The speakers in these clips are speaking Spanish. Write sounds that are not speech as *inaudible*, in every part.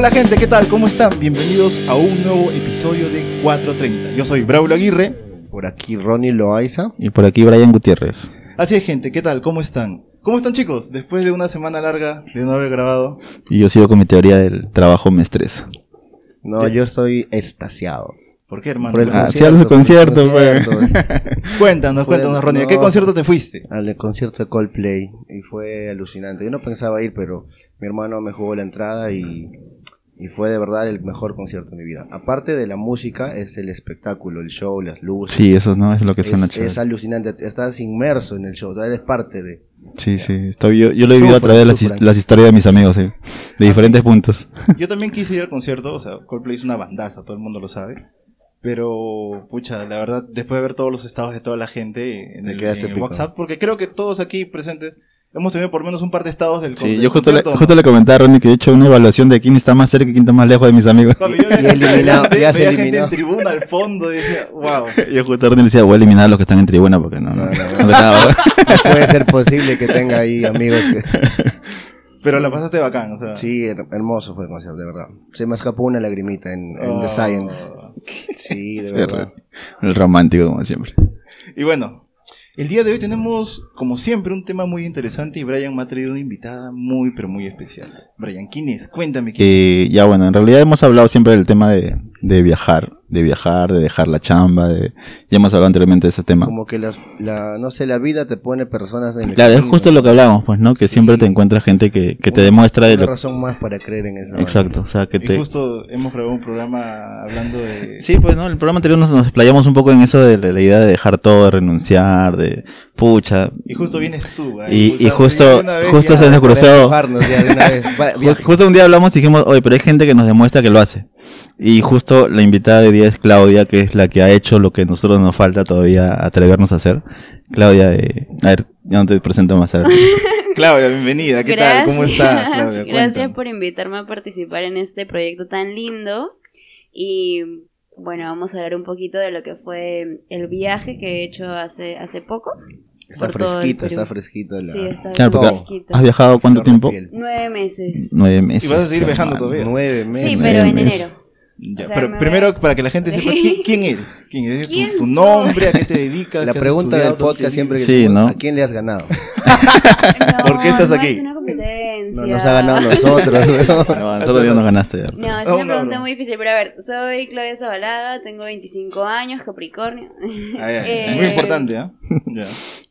Hola gente, ¿qué tal? ¿Cómo están? Bienvenidos a un nuevo episodio de 430. Yo soy Braulio Aguirre. Por aquí Ronnie Loaiza. Y por aquí Brian Gutiérrez. Así es gente, ¿qué tal? ¿Cómo están? ¿Cómo están chicos? Después de una semana larga de no haber grabado. Y yo sigo con mi teoría del trabajo me estresa. No, yo estoy estasiado. ¿Por qué, hermano? Por el Ah, concierto, al por el concierto, concierto. *laughs* Cuéntanos, cuéntanos, Ronnie. ¿A qué concierto te fuiste? Al concierto de Coldplay y fue alucinante. Yo no pensaba ir, pero mi hermano me jugó la entrada y, y fue de verdad el mejor concierto de mi vida. Aparte de la música, es el espectáculo, el show, las luces. Sí, eso no es lo que suena es, chévere. es alucinante. Estás inmerso en el show, eres parte de. Sí, sí. Estoy, yo, yo lo he vivido a través de las, las historias de mis amigos, sí. De diferentes puntos. *laughs* Yo también quise ir al concierto, o sea, Coldplay es una bandaza, todo el mundo lo sabe. Pero, pucha, la verdad, después de ver todos los estados de toda la gente en Te el, en el. WhatsApp, porque creo que todos aquí presentes hemos tenido por menos un par de estados del, Sí, del yo justo le, justo le comentaba a Ronnie que he hecho una evaluación de quién está más cerca y quién está más lejos de mis amigos. Papi, yo Y eliminado, *laughs* ya se gente eliminó. en tribuna al fondo y decía, wow. *laughs* Yo justo a Ronnie le decía, voy a eliminar a los que están en tribuna porque no, no, No, no, no no. de nada. No puede ser posible que tenga ahí amigos que. *laughs* Pero la pasaste bacán, o sea. Sí, her- hermoso fue el concierto, de verdad. Se me escapó una lagrimita en, en The Oh. Science. Sí, de verdad. El romántico, como siempre. Y bueno, el día de hoy tenemos, como siempre, un tema muy interesante y Brian me ha traído una invitada muy, pero muy especial. Brian, ¿quién es? Cuéntame quién Eh, ya bueno, en realidad hemos hablado siempre del tema de, de viajar, de viajar, de dejar la chamba, de, ya hemos hablado anteriormente de ese tema. Como que las, la, no sé, la vida te pone personas en el Claro, es justo lo que hablábamos, pues, ¿no? Que Sí. siempre te encuentras gente que, que te demuestra de Una lo razón más para creer en eso. Exacto, o sea, que es. Y te... justo hemos grabado un programa hablando de... Sí, pues, ¿no? El programa anterior nos, nos explayamos un poco en eso de la, la idea de dejar todo, de renunciar, de pucha. Y justo vienes tú. a Y- y justo- justo ya- se nos cruzó. empujarnos ya de una vez. *laughs* Va- Jus- viaje. justo un día hablamos y dijimos, oye, pero hay gente que nos demuestra que lo hace. Y justo la invitada de día es Claudia, que es la que ha hecho lo que a nosotros nos falta todavía atrevernos a hacer. Claudia, eh, a ver, ya no te presento más tarde. *laughs* Claudia, bienvenida. ¿Qué tal? ¿Cómo estás, *laughs* Claudia? Gracias Cuéntame. por invitarme a participar en este proyecto tan lindo. Y bueno, vamos a hablar un poquito de lo que fue el viaje que he hecho hace, hace poco. Está fresquito, está fresquito. La... Sí, está Claro, porque Todo. fresquito. ¿Has viajado cuánto tiempo? Nueve meses. Nueve Y meses. vas a seguir viajando todavía. Nueve meses. Sí, pero en enero. Ya, O sea, pero me primero, para que la gente sepa, ¿quién, quién eres? *laughs* ¿Quién eres? ¿Tu- ¿Quién ¿Tu, soy? nombre? ¿A qué te dedicas? La ¿Qué has pregunta del podcast siempre que Sí. ¿a quién le has ganado? *laughs* No, ¿Por qué estás no aquí? Es una competencia. No nos ha ganado *laughs* nosotros. No, nosotros ya nos ganaste ya. No, es una pregunta muy difícil, pero a ver, soy Claudia Zabalaga, tengo 25 años, Capricornio. Ah, ya, Eh, Muy importante. Ya.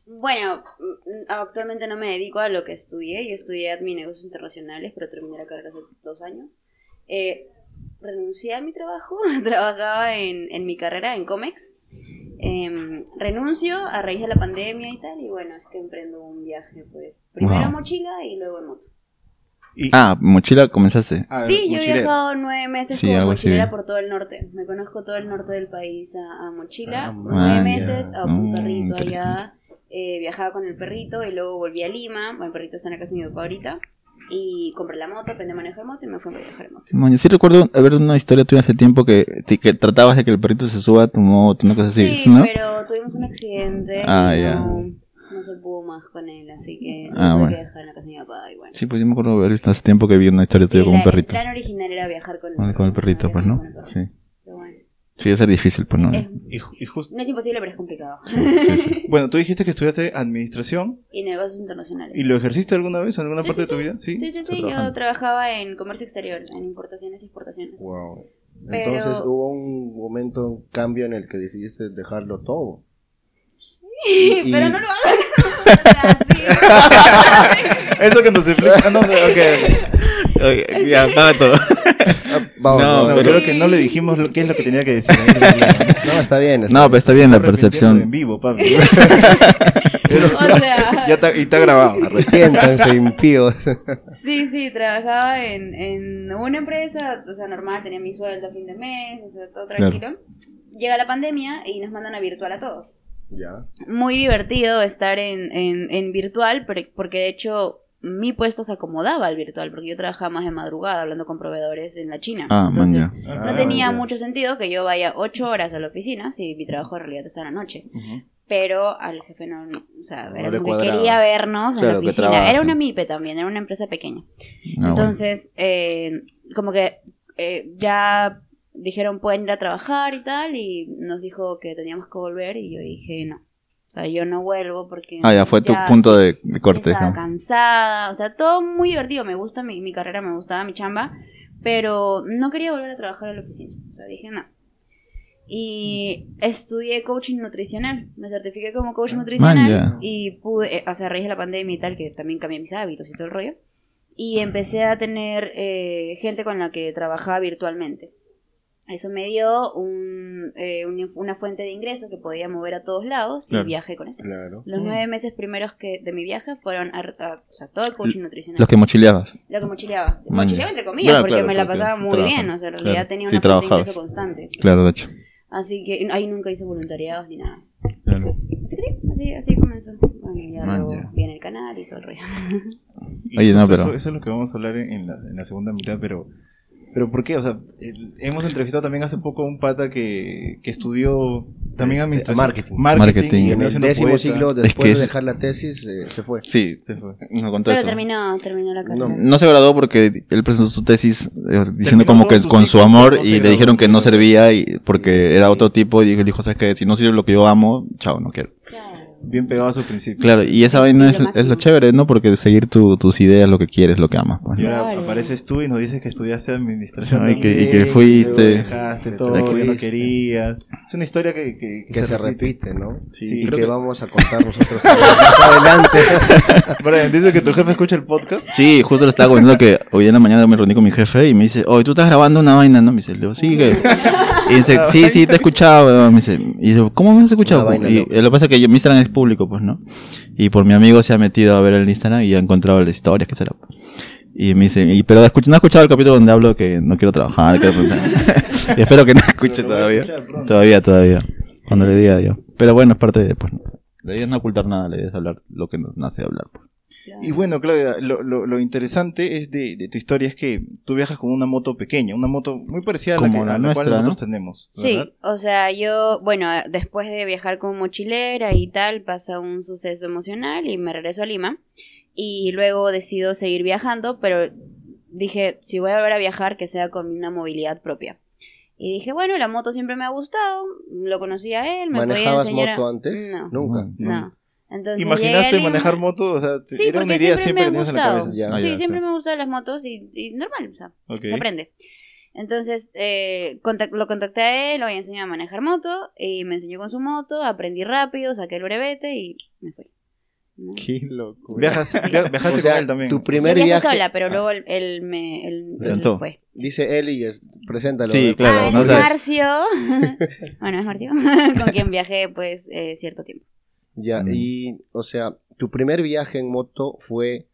Bueno, mm, actualmente no me dedico a lo que estudié. Yo estudié Admin Negocios Internacionales, pero terminé la carrera hace dos años. Eh, renuncié a mi trabajo, *laughs* trabajaba en, en mi carrera en Comex. Em, renuncio a raíz de la pandemia y tal, y bueno, es que emprendo un viaje, pues. Primero Wow. mochila y luego en moto. Y- Ah, mochila comenzaste. ah, Sí, yo he viajado nueve meses Sí, como así mochilera por todo el norte. Me conozco todo el norte del país a, a mochila. Ah, nueve meses a un Mm, perrito allá. Eh, viajaba con el perrito y luego volví a Lima. Bueno, el perrito está en la casa de mi papá ahorita. Y compré la moto, aprendí a manejar moto y me fui a en moto. Sí recuerdo haber una historia tuya hace tiempo que, que tratabas de que el perrito se suba a tu moto, una cosa así, Sí, ¿no? pero tuvimos un accidente. Ah, y ya. no, no se pudo más con él, así que Ah, tuve bueno. que dejar en la casa de mi papá. Y bueno. Sí, pues yo me acuerdo haber visto hace tiempo que vi una historia tuya Sí, con un la- perrito. El plan original era viajar con, Con, con el perrito, pues, ¿no? perro. Sí. Sí, debe ser difícil, pues, ¿no? Es- Y, ju- y justo, no es imposible, pero es complicado. Sí, sí. *laughs* bueno, tú dijiste que estudiaste administración y negocios internacionales. y lo ejerciste alguna vez en alguna Sí, parte sí, de tu vida, ¿sí? Sí, sí, sí. Yo trabajaba en comercio exterior, en importaciones y exportaciones. Wow. Pero- Entonces hubo un momento, un cambio en el que decidiste dejarlo todo. Y- Pero y- no lo hagas. *laughs* Eso que nos explica, no, ok. Ok, *laughs* ya, apaga todo. Vamos, No, No, vamos. creo que no le dijimos lo, qué es lo que tenía que decir. *laughs* No, está bien. está No, pero está bien la Está arrepintiendo En percepción. vivo, papi. *laughs* o sea, ya está, y está grabado. Arrepiéntanse, *laughs* impíos. sí, sí, trabajaba en, en una empresa, o sea, normal, tenía mi sueldo a fin de mes, o sea, todo Claro. tranquilo. Llega la pandemia y nos mandan a virtual a todos. ya. Muy divertido estar en, en, en virtual, pero- porque de hecho mi puesto se acomodaba al virtual, porque yo trabajaba más de madrugada hablando con proveedores en la China. Ah, Entonces, ya. No Ah, tenía mucho sentido que yo vaya ocho horas a la oficina si mi trabajo en realidad está en la noche. Pero al jefe no, no, o sea, No era como que quería vernos en la oficina. Era una MIPE también, era una empresa pequeña. Ah, bueno. Entonces, eh, como que eh, ya dijeron pueden ir a trabajar y tal, y nos dijo que teníamos que volver, y yo dije no. O sea, yo no vuelvo porque... Ah, ya fue tu punto sí, de, de corte. estaba ¿no? cansada, o sea, todo muy divertido, me gusta mi, mi carrera, me gustaba mi chamba, pero no quería volver a trabajar en la oficina, o sea, dije no. Y estudié coaching nutricional, me certifiqué como coach nutricional Man, ya. y pude, eh, o sea, a raíz de la pandemia y tal, que también cambié mis hábitos y todo el rollo, y empecé a tener eh, gente con la que trabajaba virtualmente. Eso me dio un, eh, un- una fuente de ingreso que podía mover a todos lados Claro. y viajé con eso. Claro. Los Mm. nueve meses primeros que de mi viaje fueron a, a- o sea, todo el coaching nutricional. Los que mochileabas. Lo que mochileaba. Mochileaba entre comillas, Claro, porque claro, me la pasaba sí muy bien. O sea, en realidad Claro. tenía Sí una fuente de trabajabas. ingreso constante. Claro, de hecho. Así que ahí nunca hice voluntariados ni nada. Claro. Así que sí, así, así comenzó. Bueno, y ya Man, luego ya. viene el canal y todo el rollo. Oye, no, pero- Eso, eso es lo que vamos a hablar en la, en la segunda mitad, pero... ¿Pero por qué? O sea, el- hemos entrevistado también hace poco a un pata que, que estudió también Este, administración. marketing. Marketing. Y en el décimo poeta. siglo, Es que después es- de dejar la tesis, eh, se fue. Sí, Se fue. contó Pero eso. terminó, terminó la carrera. No. No se graduó porque él presentó su tesis eh, diciendo Terminó como que su con su amor no y le dijeron que no servía y porque era otro tipo y él dijo, sabes que si no sirve lo que yo amo, chao, no quiero. Bien pegado a su principio. Claro, y esa vaina lo es, es máximo. lo chévere, ¿no? Porque seguir tu- tus ideas, lo que quieres, lo que amas. pues, Y ahora Claro. apareces tú y nos dices que estudiaste administración. Y que- y que fuiste. Dejaste Que todo, te ya no fuiste. querías. Es una historia que, que, Que se repite, ¿no? Sí, y creo que, que- vamos a contar nosotros *laughs* también más adelante. *laughs* Brian, dice que tu jefe escucha el podcast. Sí, justo le estaba comentando que hoy en la mañana me reuní con mi jefe y me dice, oye, tú estás grabando una vaina, ¿no? Me dice, le digo, sí, que... *laughs* Y dice, sí, sí, te he escuchado, weón". Me dice, y dice, ¿cómo me has escuchado? Vaina Y lo que pasa es que yo, mi Instagram es público, pues, ¿no? Y por mi amigo se ha metido a ver el Instagram y ha encontrado las historias, qué será. Y me dice, y, pero no ha escuchado el capítulo donde hablo que no quiero trabajar, quiero *laughs* y espero que no escuche todavía. Todavía, todavía. Cuando le diga yo. Pero bueno, es parte de, pues, no. la idea es no ocultar nada, la idea es hablar lo que nos nace hablar. pues. Claro. Y bueno, Claudia, lo, lo, lo interesante es de, de tu historia es que tú viajas con una moto pequeña, una moto muy parecida a la, que, la a la cual nosotros ¿no? tenemos. Sí, o sea, yo, bueno, después de viajar como mochilera y tal, pasa un suceso emocional y me regreso a Lima. Y luego decido seguir viajando, pero dije, si voy a volver a viajar, que sea con una movilidad propia. Y dije, bueno, la moto siempre me ha gustado, lo conocí a él, me podía ¿Manejabas enseñar a- moto antes? No, Nunca. no. Entonces, ¿Imaginaste manejar moto? O sea, Sí, era una porque idea siempre siempre me que tenías en la gustado. cabeza. Ya. Ah, sí, ya, siempre sí. me gustan las motos y, y normal, o sea, Ok. se aprende. Entonces, eh, contac- lo contacté a él, lo enseñé a manejar moto, y me enseñó con su moto, aprendí rápido, saqué el brevete y me fui. Qué loco. Viajas, via- viajaste O sea, con él también. tu Yo primer viajé viaje. sola, pero luego él, él me él, ¿Te él fue. Dice él y es- preséntalo. Sí, claro, ah, no es. Marcio. *laughs* bueno, es Marcio, *laughs* con quien viajé pues eh, cierto tiempo. Ya, Mm. y, o sea, tu primer viaje en moto fue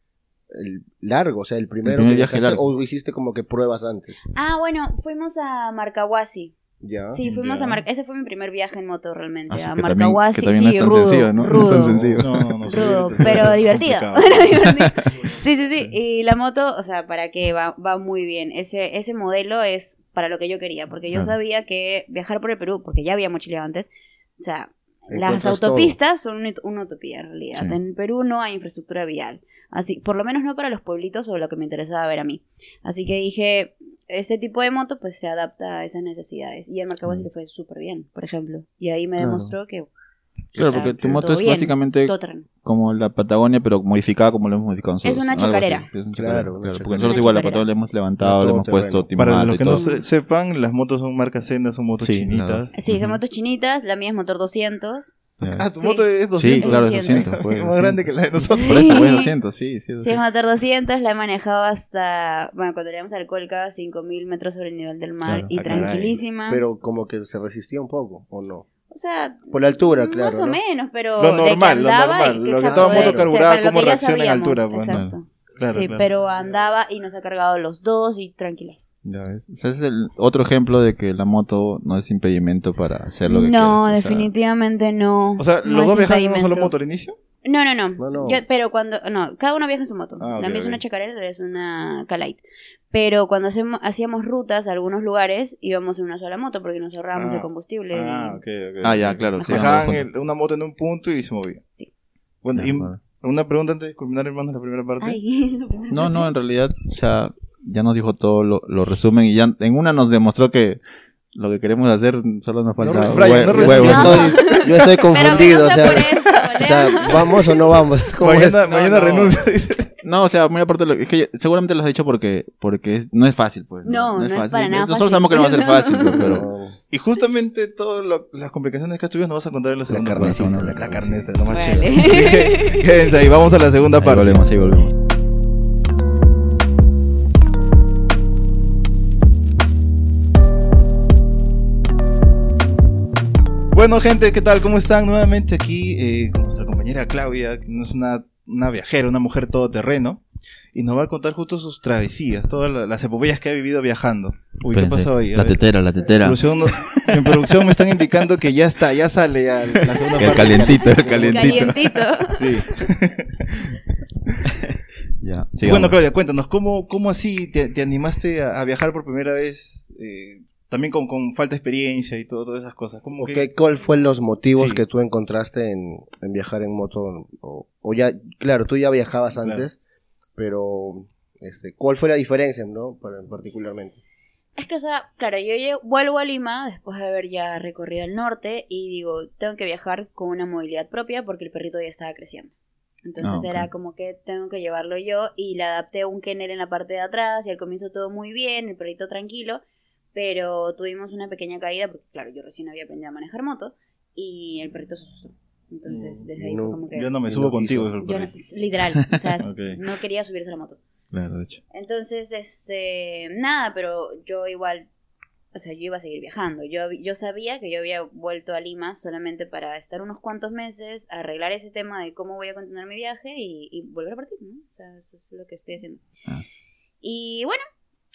el largo, o sea, el primero primer que viaje largo. o hiciste como que pruebas antes. Ah, bueno, fuimos a Marcahuasi. Ya. Sí, fuimos Ya. a Mar ese fue mi primer viaje en moto realmente, Ah, a que también- Marcahuasi, que también no sí, es tan rudo, sencillo, ¿no? Rudo. tan sencillo. No, no, no. Rudo, pero divertido. *laughs* complicado. pero *laughs* divertido. Sí, sí, sí. Y la moto, o sea, ¿para qué? Va, va muy bien. Ese, ese modelo es para lo que yo quería, porque yo Claro. sabía que viajar por el Perú, porque ya había mochileado antes, o sea, las autopistas son una, una utopía en realidad. Sí. En Perú no hay infraestructura vial. Así, por lo menos no para los pueblitos o lo que me interesaba ver a mí. Así que dije, ese tipo de moto pues se adapta a esas necesidades. Y el Marcahuasi le fue súper bien, por ejemplo. Y ahí me Claro. demostró que Claro, o sea, porque tu moto es bien, básicamente como la Patagonia, pero modificada como lo hemos modificado nosotros. Es una chacarera. Es una Claro, claro, porque nosotros Una igual la. Patagonia le hemos levantado, le hemos puesto timate Para los que no se- sepan, las motos son marcas sendas, son motos Sí, chinitas. Sí, son Ujú. motos chinitas, la mía es motor 200. Ya. Ah, tu Sí. moto es 200. Sí, claro, es 200. 200. pues, Es más 200. grande que la de nosotros. Por eso, Sí. pues 200, sí, sí. Sí, es 200. motor 200, la he manejado hasta, bueno, cuando llegamos al Colca, 5000 metros sobre el nivel del mar Claro. y Ah, caray. tranquilísima. Pero como que se resistía un poco, ¿o no? O sea, Por la altura, más claro. o ¿no? menos, pero Lo normal, lo normal, y- lo que exacto, toda moto de- carburada, para lo cómo que ya reacciona en altura, pues, Exacto. Claro, sí, claro. pero andaba y nos ha cargado los dos y tranquila. Ya ves. O sea, ese es el otro ejemplo de que la moto no es impedimento para hacer lo que No, quieras. O sea, definitivamente no. O sea, no ¿los es dos viajan en una sola impedimento. moto al inicio? No, no, no. No, no. Yo- pero cuando. No, cada uno viaja en su moto. Ah, la mía es una chacarera, la es una Calite. Pero cuando hacemos, hacíamos rutas a algunos lugares, íbamos en una sola moto porque nos ahorrábamos Ah. el combustible. Ah, y- ok, ok. Ah, ya, claro. Sí, Dejaban el- una moto en un punto y se movía. Sí. Bueno, Ya, y bueno. una pregunta antes de culminar, hermanos, la primera parte. Ay. *laughs* No, no, en realidad, o sea, ya nos dijo todo lo, lo resumen y ya en una nos demostró que lo que queremos hacer solo nos falta No, Brian, no huevos. Yo estoy, yo estoy *laughs* confundido, o sea, gusta por eso, o sea. *laughs* ¿vamos o no vamos? *laughs* ¿Cómo es? Mañana, mañana no. renuncia. dice. No, o sea, muy aparte, de lo, es que seguramente lo has dicho porque porque es- no es fácil, pues. No, no es para nada Nosotros fácil. sabemos que no va a ser *laughs* fácil, pues, pero... No. Y justamente todas las complicaciones que has tenido nos vas a contar en la segunda carnecita, parte, ¿no? la La carneta, lo más Vale. chévere. Quédense ahí, vamos a la segunda Ahí parte. volvemos, ahí volvemos. Bueno, gente, ¿qué tal? ¿Cómo están? Nuevamente aquí eh, con nuestra compañera Claudia, que no es una, una viajera, una mujer todoterreno, y nos va a contar justo sus travesías, todas la- las epopeyas que ha vivido viajando. Uy, ¿qué pasó ahí? A La ver. tetera, la tetera. Producción no- en producción me están indicando que ya está, ya sale ya la segunda El parte. calientito, el *laughs* calientito. Calientito. *laughs* Sí. *laughs* Ya, sigamos. bueno, Claudia, cuéntanos, ¿cómo, cómo así te, te animaste a, a viajar por primera vez? eh, también con, con falta de experiencia y todo, todas esas cosas. ¿Cómo Ok, que- ¿Cuál fue los motivos Sí. que tú encontraste en, en viajar en moto? O, o ya, claro, tú ya viajabas Claro. antes, pero este, ¿cuál fue la diferencia, no? Para- particularmente. Es que, o sea, claro, yo vuelvo a Lima después de haber ya recorrido el norte y digo, tengo que viajar con una movilidad propia porque el perrito ya estaba creciendo. Entonces Ah, era como que tengo que llevarlo yo y le adapté un kennel en la parte de atrás y al comienzo todo muy bien, el perrito tranquilo, pero tuvimos una pequeña caída porque, claro, yo recién había aprendido a manejar moto y el perrito se asustó. Entonces, desde ahí No, fue como que... Yo no me subo contigo. el yo no- perrito. literal, o sea, *laughs* Ok. no quería subirse a la moto. Claro, de hecho. Entonces, este, nada, pero yo igual, o sea, yo iba a seguir viajando. Yo, yo sabía que yo había vuelto a Lima solamente para estar unos cuantos meses, arreglar ese tema de cómo voy a continuar mi viaje y, y volver a partir, ¿no? O sea, eso es lo que estoy haciendo. Ah, Y bueno,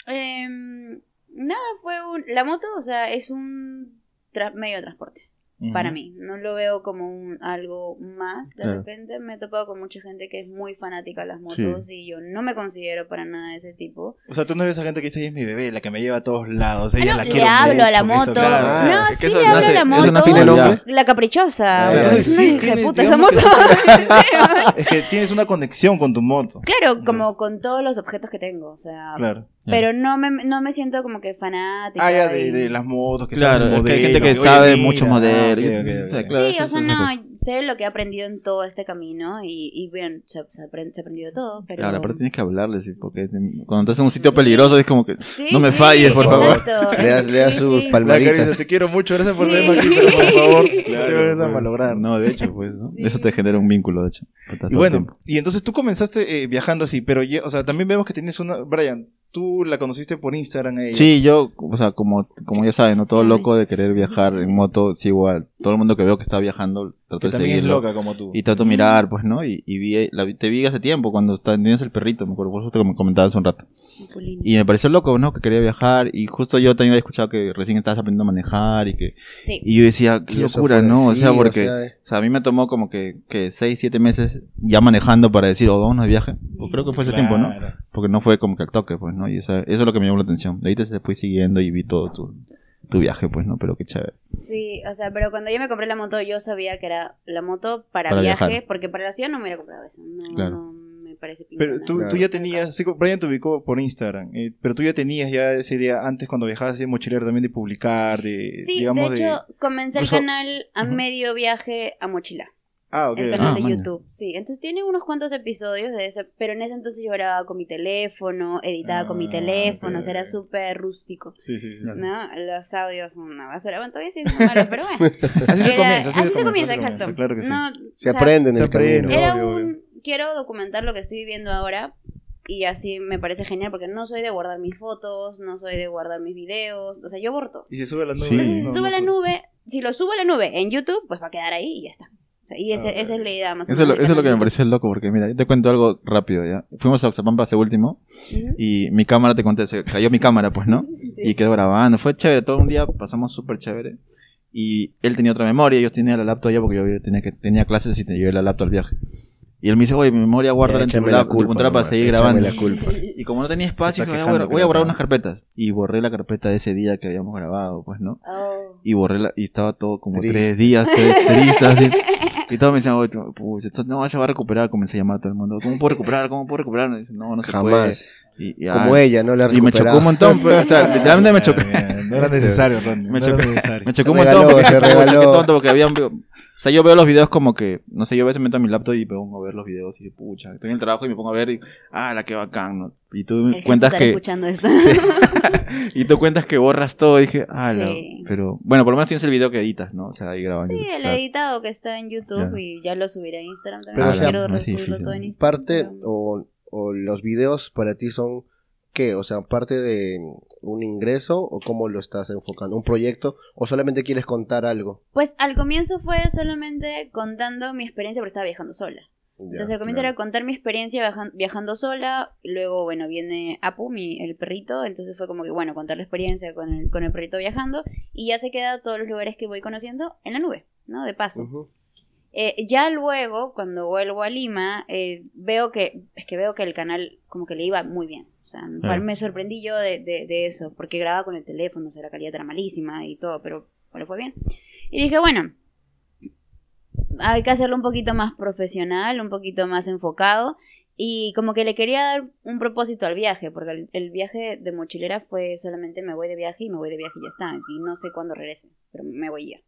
em, nada, fue un, la moto, o sea, es un tra- medio de transporte para mí. No lo veo como un, algo más. De Claro. repente me he topado con mucha gente que es muy fanática de las motos y yo no me considero para nada de ese tipo. O sea, tú no eres esa gente que dice, ella es mi bebé, la que me lleva a todos lados. Ella Ah, no, la le quiero hablo a la moto. esto, claro. no, sí le hablo a la es moto. La caprichosa. Ah, Entonces, es una sí, hija de puta esa moto. que- *laughs* Es que tienes una conexión con tu moto. claro, como con todos los objetos que tengo. O sea, Claro. Pero no me, no me siento como que fanática. Ah, ya, de, de las motos, que Claro, hay gente que sabe mira, mucho ah, modelo. ok, ok, O sea, claro, Sí, eso o sea, no, sé lo que he aprendido en todo este camino y, y bien, se, se, aprende- se ha aprendido todo, pero... Claro, aparte tienes que hablarles, sí, porque cuando estás en un sitio peligroso es como que Sí, no me sí, falles, por favor. exacto. *laughs* Le das- le das Sí, sus sí. Palmaditas. Te quiero mucho, gracias por Sí. tenerme aquí, pero por favor, *laughs* no te Claro, vayas a pues, malograr. No, de hecho, pues, ¿no? Sí. Eso te genera un vínculo, de hecho. Y bueno, y entonces tú comenzaste eh, viajando así, pero, ye- o sea, también vemos que tienes una... Brian, tú la conociste por Instagram a ella. Sí, yo, o sea, como, como ya saben, ¿no? Todo loco de querer viajar en moto, sí, igual. Todo el mundo que veo que está viajando, trato que de también es seguirlo. loca como tú. Y trato de mirar, pues, ¿no? Y, y vi, la, vi- te vi hace tiempo, cuando tenías el perrito, me acuerdo, por eso te com- comentaba hace un rato. Y me pareció loco, ¿no? Que quería viajar, y justo yo también había escuchado que recién estabas aprendiendo a manejar, y que, Sí. y yo decía, qué locura, ¿no? O sea, o porque, sea, o sea, a mí me tomó como que, que seis, siete meses ya manejando para decir, oh, vamos de viaje. Pues creo que fue ese tiempo, ¿no? Porque no fue como que al toque, pues, ¿no? Y esa- eso es lo que me llamó la atención. De ahí te fui siguiendo y vi todo tu, tu viaje, pues, ¿no? Pero qué chévere. Sí, o sea, pero cuando yo me compré la moto, yo sabía que era la moto para, Para viaje, viajar. porque para la ciudad no me hubiera comprado eso. No, Claro. no me parece pinta Pero tú, Claro. tú ya tenías, sí, Brian te ubicó por Instagram, eh, pero tú ya tenías ya esa idea antes cuando viajabas de mochilero también de publicar, de, Sí, digamos, de hecho, comencé el canal a medio viaje a mochila. Ah, ok. el canal Ah, de maña. YouTube. Sí, entonces tiene unos cuantos episodios de ese, pero en ese entonces yo grababa con mi teléfono, editaba con mi Ah, teléfono, o sea, era súper rústico. Sí, sí, sí. ¿No? Los audios son una basura. Bueno, todavía sí son malos, pero bueno. *laughs* Así se comienza, así, se comienza, exacto. Claro que sí. No, se o sea, aprende en se el camino. aprende. Era Obvio, un... obvio. Quiero documentar lo que estoy viviendo ahora y así me parece genial porque no soy de guardar mis fotos, no soy de guardar mis videos, o sea, yo borro todo. Y se sube a la nube. Sí. Entonces, se sube no a la nube, si lo subo a la nube en YouTube, pues va a quedar ahí y ya está. Sea, y ese- Ah, esa es la idea más o Eso menos eso es lo que me pareció loco, porque mira, yo te cuento algo rápido, ¿ya? Fuimos a Oxapampa hace último, y mi cámara, te conté, se cayó mi cámara, pues, ¿no? *laughs* Sí. Y quedó grabando, fue chévere, todo un día pasamos súper chévere. Y él tenía otra memoria, yo tenía la laptop ya porque yo tenía, que, tenía clases y te llevé la laptop al viaje. Y él me dice, oye, mi memoria guarda en tu la tu culpa para seguir grabando. la culpa. Y como no tenía espacio, dije, voy a, quejando voy a borrar unas carpetas. Y borré la carpeta de ese día que habíamos grabado, pues, ¿no? Oh. Y borré la, y estaba todo como tres días, tres, triste, así. *laughs* Y todos me decían, "Oye, pucha, no se va a recuperar. Comencé a llamar a todo el mundo. ¿Cómo puedo recuperar? ¿Cómo puedo recuperar? Y dice, no, no se puede. Jamás. Y, y, Como ella, no la y me chocó un montón. pues, o sea, *laughs* literalmente me chocó. No era necesario, Ronnie. *laughs* Me no chocó, era necesario. me chocó un Se montón. regaló, porque, se *laughs* regaló. qué tonto, porque había un- o sea, yo veo los videos como que, no sé, yo a veces me meto a mi laptop y me pongo a ver los videos y pucha, estoy en el trabajo y me pongo a ver y, ah, la que bacán, ¿no? Y tú El cuentas que, escuchando esto. *laughs* *laughs* y tú cuentas que borras todo, y dije, ah, la- Sí. pero, bueno, por lo menos tienes el video que editas, ¿no? O sea, ahí grabando. Sí, el editado que está en YouTube y ya lo subiré a Instagram también. Pero, o sea, quiero no es subirlo difícil. todo en Instagram. Parte o, o los videos para ti son qué? O sea, parte de un ingreso o cómo lo estás enfocando? ¿Un proyecto o solamente quieres contar algo? Pues al comienzo fue solamente contando mi experiencia porque estaba viajando sola. Entonces al comienzo era contar mi experiencia viajan- viajando sola, luego bueno, viene Apu, mi, el perrito, entonces fue como que bueno, contar la experiencia con el, con el perrito viajando y ya se queda todos los lugares que voy conociendo en la nube, ¿no? De paso. Eh, ya luego, cuando vuelvo a Lima, eh, veo que, es que veo que el canal como que le iba muy bien. O sea, me sorprendí yo de, de- de eso, porque grababa con el teléfono, o sea, la calidad era malísima y todo, pero le fue bien. Y dije, bueno, hay que hacerlo un poquito más profesional, un poquito más enfocado. Y como que le quería dar un propósito al viaje, porque el, el viaje de mochilera fue solamente me voy de viaje y me voy de viaje y ya está. Y no sé cuándo regrese, pero me voy ya.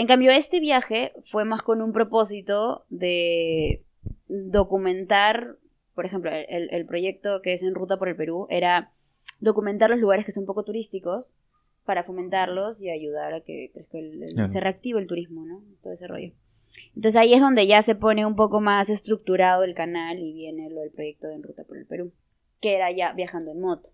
En cambio, este viaje fue más con un propósito de documentar, por ejemplo, el, el proyecto que es en Ruta por el Perú era documentar los lugares que son poco turísticos para fomentarlos y ayudar a que, crezca el- se reactive el turismo, ¿no? Todo ese rollo. Entonces ahí es donde ya se pone un poco más estructurado el canal y viene lo del proyecto de En Ruta por el Perú, que era ya viajando en moto,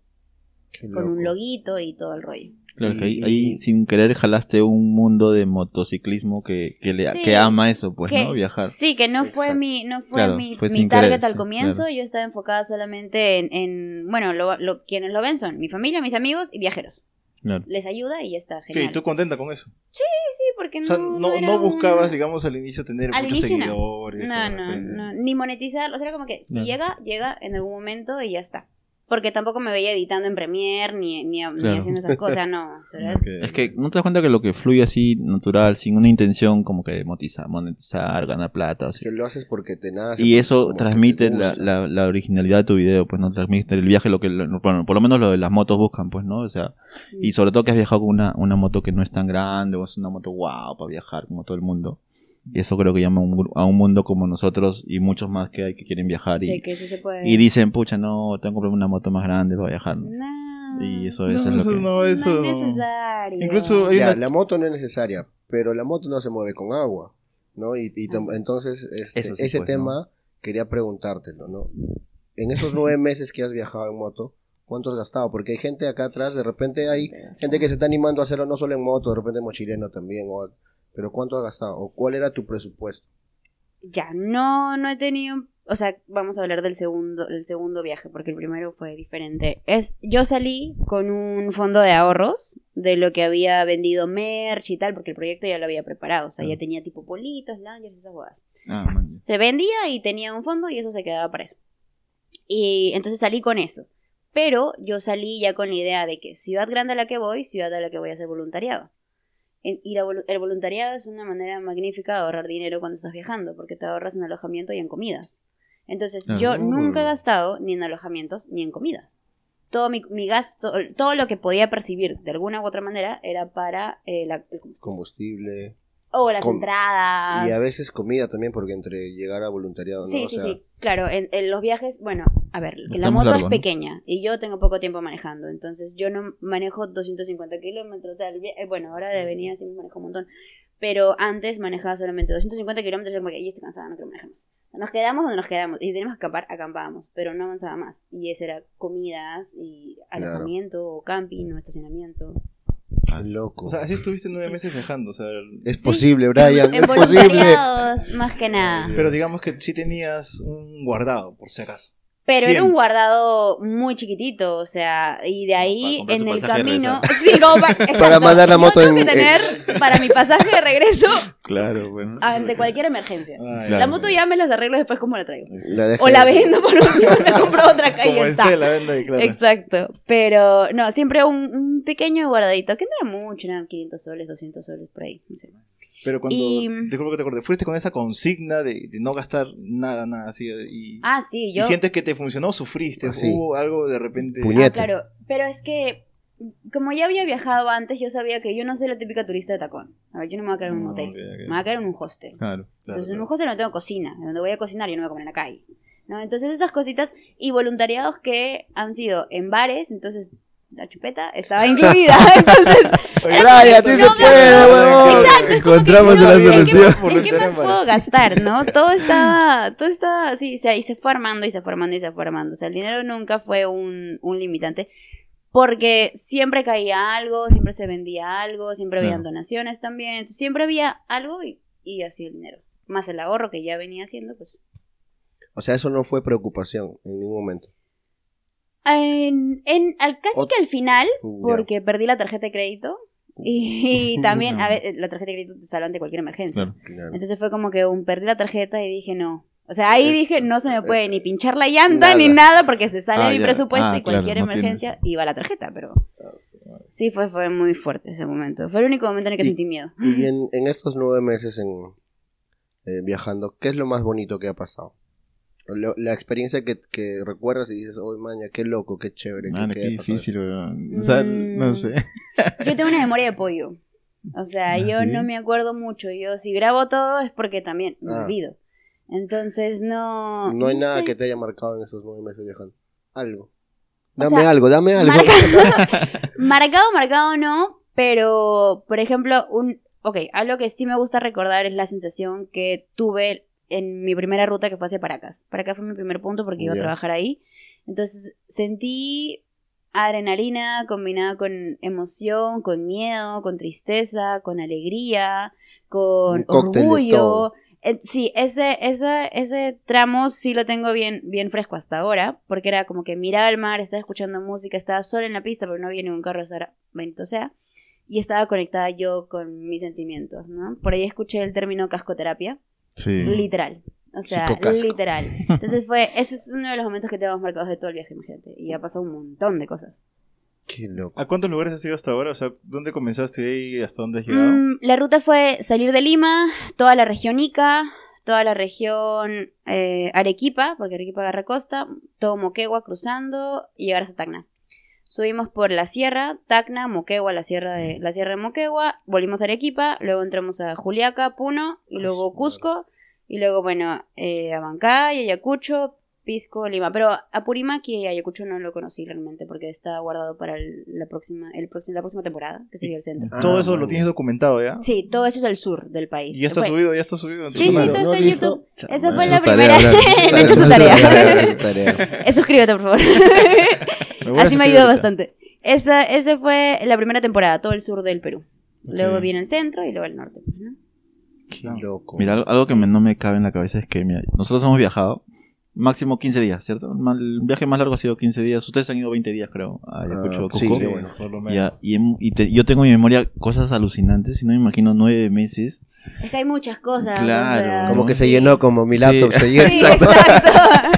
con un loguito y todo el rollo. Claro, que ahí, sin querer jalaste un mundo de motociclismo que, que, le, Sí. que ama eso, pues, que- ¿no? Viajar. Sí, que no fue Exacto. mi, no fue Claro, mi, fue mi target querer, al sí, comienzo, claro. yo estaba enfocada solamente en, en bueno, lo, lo- quienes lo ven son mi familia, mis amigos y viajeros. Claro. Les ayuda y ya está, genial. ¿Y tú contenta con eso? Sí, porque O no, sea, no, no un- buscabas, digamos, al inicio tener Al muchos inicio seguidores. No, o no, no, ni monetizar, o sea, era como que si llega, llega en algún momento y ya está. Porque tampoco me veía editando en Premiere ni, ni, ni haciendo esas cosas, no. Es que no te das cuenta que lo que fluye así, natural, sin una intención como que monetizar, monetizar ganar plata, o sea, Que lo haces porque te nace. Y eso transmite te la, la, la originalidad de tu video, pues no transmite el viaje, lo que bueno, por lo menos lo de las motos buscan, pues, ¿no? O sea, y sobre todo que has viajado con una, una moto que no es tan grande, o es una moto wow para viajar como todo el mundo. Y eso creo que llama a un, gru- a un mundo como nosotros y muchos más que hay que quieren viajar De y, que sí se puede. y dicen, pucha, no, tengo que comprarme una moto más grande para viajar. ¿no? No, Y eso, No, eso es lo que... no, eso no es necesario. Incluso hay Ya, una... la moto no es necesaria, pero la moto no se mueve con agua, ¿no? Y, entonces este, sí, ese pues, tema quería preguntártelo, ¿no? En esos nueve *laughs* meses que has viajado en moto, ¿cuánto has gastado? Porque hay gente acá atrás, de repente hay gente que se está animando a hacerlo no solo en moto, de repente mochileno también, o, pero ¿cuánto has gastado? ¿O cuál era tu presupuesto? Ya, no, no he tenido, o sea, vamos a hablar del segundo, el segundo viaje, porque el primero fue diferente. Es, yo salí con un fondo de ahorros de lo que había vendido merch y tal, porque el proyecto ya lo había preparado, o sea, ya Ah. tenía tipo politos, lanyards, esas huevas. Ah. Se vendía y tenía un fondo y eso se quedaba para eso. Y entonces salí con eso. Pero yo salí ya con la idea de que ciudad grande a la que voy, ciudad a la que voy a hacer voluntariado. Y la el voluntariado es una manera magnífica de ahorrar dinero cuando estás viajando, porque te ahorras en alojamiento y en comidas. Entonces, yo nunca he gastado ni en alojamientos ni en comidas. Todo mi, mi gasto, todo lo que podía percibir de alguna u otra manera era para eh, la, el- Combustible. O las Com- entradas. Y a veces comida también, porque entre llegar a voluntariado, ¿no? Sí, O sí, sea, sí. Claro, en, en los viajes, bueno, a ver, que la moto largo, es ¿no? pequeña y yo tengo poco tiempo manejando, entonces yo no manejo 250 kilómetros, o sea, eh, bueno, ahora de venida sí me manejo un montón, pero antes manejaba solamente 250 kilómetros, yo como que, estoy cansada, no quiero manejar más. Nos quedamos donde nos quedamos, y si tenemos que acampar, acampábamos, pero no avanzaba más, y ese era comidas, y Claro. alojamiento, o camping, o estacionamiento. Qué loco. O sea, así estuviste nueve meses viajando, o sea... es Sí. posible, Brian, En es posible. más que nada. Pero digamos que sí tenías un guardado, por si acaso. Pero era un guardado muy chiquitito, o sea, y de ahí Para en el camino. *laughs* Sí, como para, exacto. mandar la Yo moto tengo en- que tener para mi pasaje de regreso Claro, bueno. ante cualquier emergencia. Ay, Claro. La moto ya me las arreglo después como la traigo. La O la vendo por último, me compro otra la y claro. Exacto, pero no, siempre un, un pequeño guardadito, que no era mucho, eran 500 soles, 200 soles por ahí, no sé. Pero cuando, Y- disculpa que te acordé, fuiste con esa consigna de, de no gastar nada, nada así. Y, Ah, sí, y yo... sientes que te funcionó, sufriste, Ah, sí. hubo algo de repente. Ah, claro, pero es que como ya había viajado antes, yo sabía que yo no soy la típica turista de tacón. A ver, yo no me voy a quedar en un No, hotel, ok, ok. me voy a quedar en un hostel. Claro. Claro, Entonces, en un claro. hostel no tengo cocina, donde voy a cocinar yo no me voy a comer en la calle. ¿no? Entonces, esas cositas y voluntariados que han sido en bares, entonces la chupeta estaba incluida. *laughs* Entonces, *laughs* Claudia, tú se puede, huevón. Exacto, que, Encontramos no, una ¿en qué solución. más- ¿En qué más puedo gastar, no? Todo estaba, todo estaba así, se- y se fue armando y se fue armando y se fue armando. O sea, el dinero nunca fue un, un limitante. Porque siempre caía algo, siempre se vendía algo, siempre habían Claro. donaciones también. Entonces, siempre había algo y, y así el dinero. Más el ahorro que ya venía haciendo, pues. O sea, eso no fue preocupación en ningún momento. En, en- al, casi Ot- que al final, porque perdí la tarjeta de crédito. Y, y también, a ver, la tarjeta de crédito te salva ante cualquier emergencia. Claro. Claro. Entonces fue como que un perdí la tarjeta y dije no. O sea, ahí Eh, dije no se me puede ni pinchar la llanta nada. ni nada porque se sale Ah, mi ya. presupuesto Ah, y cualquier claro, no emergencia iba la tarjeta, pero sí fue, fue muy fuerte ese momento. Fue el único momento en el que Y- sentí miedo. Y en, en estos nueve meses en eh, viajando, ¿qué es lo más bonito que ha pasado? Lo- la experiencia que, que recuerdas y dices, oh, maña, qué loco, qué chévere. Mano, qué, qué qué ha pasado". difícil, weón. O sea, Mm. no sé. *laughs* Yo tengo una memoria de pollo. O sea, ¿Ah, yo sí? no me acuerdo mucho. Yo si grabo todo es porque también me Ah. olvido. Entonces no... No hay nada sé. que te haya marcado en esos nueve meses viajando. Algo. O Dame sea, algo, dame algo. Marca- *laughs* marcado, marcado no, pero por ejemplo, un, ok, algo que sí me gusta recordar es la sensación que tuve en mi primera ruta que fue hacia Paracas. Paracas fue mi primer punto porque iba a trabajar ahí. Entonces sentí adrenalina combinada con emoción, con miedo, con tristeza, con alegría, con orgullo. Eh, sí, ese, ese, ese tramo sí lo tengo bien, bien fresco hasta ahora, porque era como que miraba el mar, estaba escuchando música, estaba sola en la pista, pero no había ningún carro, eso era bendito sea, y estaba conectada yo con mis sentimientos, ¿no? Por ahí escuché el término cascoterapia, Sí. literal, o sea, literal. Entonces fue, eso es uno de los momentos que tenemos marcados de todo el viaje, imagínate, y ha pasado un montón de cosas. Qué loco. ¿A cuántos lugares has ido hasta ahora? O sea, ¿dónde comenzaste y hasta dónde has llegado? Mm, la ruta fue salir de Lima, toda la región Ica, toda la región eh, Arequipa, porque Arequipa agarra costa, todo Moquegua cruzando y llegar hasta Tacna. Subimos por la sierra, Tacna, Moquegua, la sierra de, la sierra de Moquegua, volvimos a Arequipa, luego entramos a Juliaca, Puno, y luego Cusco, y luego, bueno, eh, Abancay, Ayacucho, Pisco, Lima. Pero Apurímac y Ayacucho no lo conocí realmente porque está guardado para el- la, próxima, el, próximo- la próxima temporada, que sería el centro. Ah, Todo eso lo tienes documentado ya. Sí, todo eso es el sur del país. Y ya está Fue- subido, ya está subido. tu Sí, sí, todo ¿no está en? YouTube. Esa fue la tarea, primera. hecho *laughs* su tarea. Suscríbete, *laughs* por favor. *laughs* Me Así me ahorita. bastante. Esa, esa fue la primera temporada, todo el sur del Perú. Luego viene el centro y luego el norte. pues, ¿no? Qué loco. Mira, algo- algo que me- no me cabe en la cabeza es que mira, nosotros hemos viajado máximo 15 días, ¿cierto? El viaje más largo ha sido 15 días. Ustedes han ido 20 días, creo, a Ayacucho, Ah, Cusco. sí, Sí, bueno. por lo menos. Ya, y, y te- yo tengo en mi memoria cosas alucinantes, y no me imagino nueve meses. Es que hay muchas cosas. Claro, o sea, Como que se llenó, como mi Sí. laptop se *laughs* llena. Sí, exacto.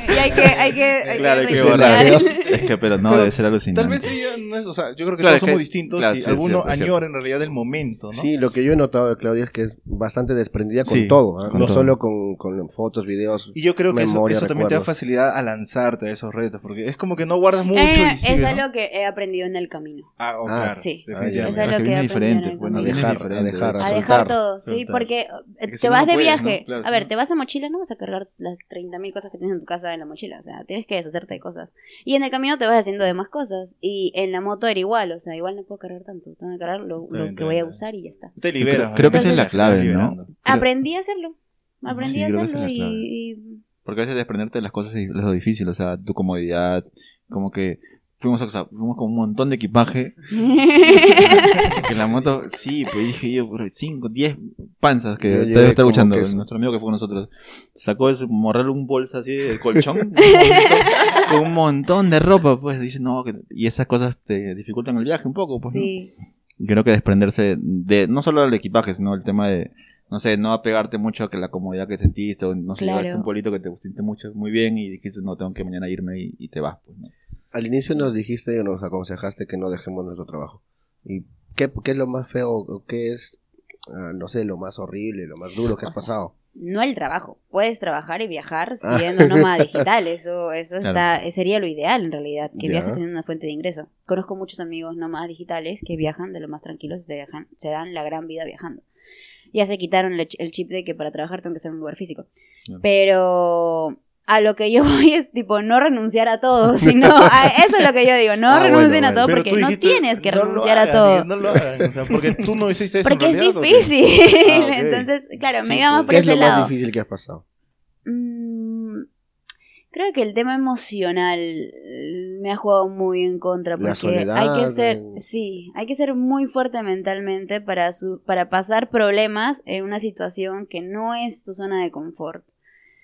y hay que, hay que, hay Claro, que hay que volar. Es que, pero no, Pero debe ser alucinante. Tal vez ella no es, o sea, yo creo que Claro, todos es que- somos distintos claro, y sí, alguno cierto, añora en realidad el momento, ¿no? Sí, lo que yo he notado de Claudia es que es bastante desprendida con Sí, todo, ¿ah? con no todo. solo con, con fotos, videos. Y yo creo que eso, Memoria, eso también te da facilidad a lanzarte a esos retos, porque es como que no guardas mucho Eh, y sigues, es ¿no? algo que he aprendido en el camino. Ah, Ah, claro, sí. Eso es lo que he diferente, aprendido en el bueno, A dejar, a dejar, a dejar todo, sí. Porque eh, Porque te si vas no de puedes, viaje. ¿no? Claro, a ver, no. te vas a mochila, no vas a cargar las 30.000 cosas que tienes en tu casa en la mochila. O sea, tienes que deshacerte de cosas. Y en el camino te vas haciendo de más cosas. Y en la moto era igual, o sea, igual no puedo cargar tanto. Tengo que cargar lo, Está lo bien, que voy a usar y ya está. Te liberas. Creo- creo que esa es la clave, ¿no? Aprendí a hacerlo. Aprendí Sí, a hacerlo es y, y- Porque a veces desprenderte de las cosas es lo difícil, o sea, tu comodidad, como que fuimos, a, fuimos con un montón de equipaje, *laughs* que la moto, sí, pues dije yo, 5, 10 panzas que Yo estar como escuchando, nuestro amigo que fue con nosotros, sacó de su morral un bolsa así de colchón, *laughs* con un montón de ropa, pues dice, no, que- y esas cosas te dificultan el viaje un poco, pues, ¿no? sí. Creo que desprenderse de, no solo del equipaje, sino el tema de, no sé, no apegarte mucho a que la comodidad que sentiste, o no sé, Claro. llegaste a un pueblito que te sentiste mucho, muy bien y dijiste, no, tengo que mañana irme y, y te vas, pues, ¿no? Al inicio nos dijiste o nos aconsejaste que no dejemos nuestro trabajo. ¿Y qué, qué es lo más feo o qué es, ah, no sé, lo más horrible, lo más duro que has O sea, pasado? No el trabajo. Puedes trabajar y viajar Ah. siendo nómada *laughs* digital. Eso, eso Claro. está, sería lo ideal en realidad. Que Ya. viajes teniendo una fuente de ingreso. Conozco muchos amigos nómadas digitales que viajan de lo más tranquilos y se, viajan, se dan la gran vida viajando. Ya se quitaron el, ch- el chip de que para trabajar tengo que ser en un lugar físico. Claro. Pero a lo que yo *laughs* voy es tipo no renunciar a todo, *laughs* sino a eso es lo que yo digo, no Ah, bueno, renuncien a todo porque no tienes que "No lo renunciar a hagan", todo. y No lo hagan, o sea, porque tú no hiciste eso. Porque es difícil. Ah. Entonces, claro, Sí, me iba más por ¿Qué es ese lo lado. más difícil que has pasado? Mm, creo que el tema emocional eh, me ha jugado muy en contra porque hay que ser, eh. sí, hay que ser muy fuerte mentalmente para su, para pasar problemas en una situación que no es tu zona de confort.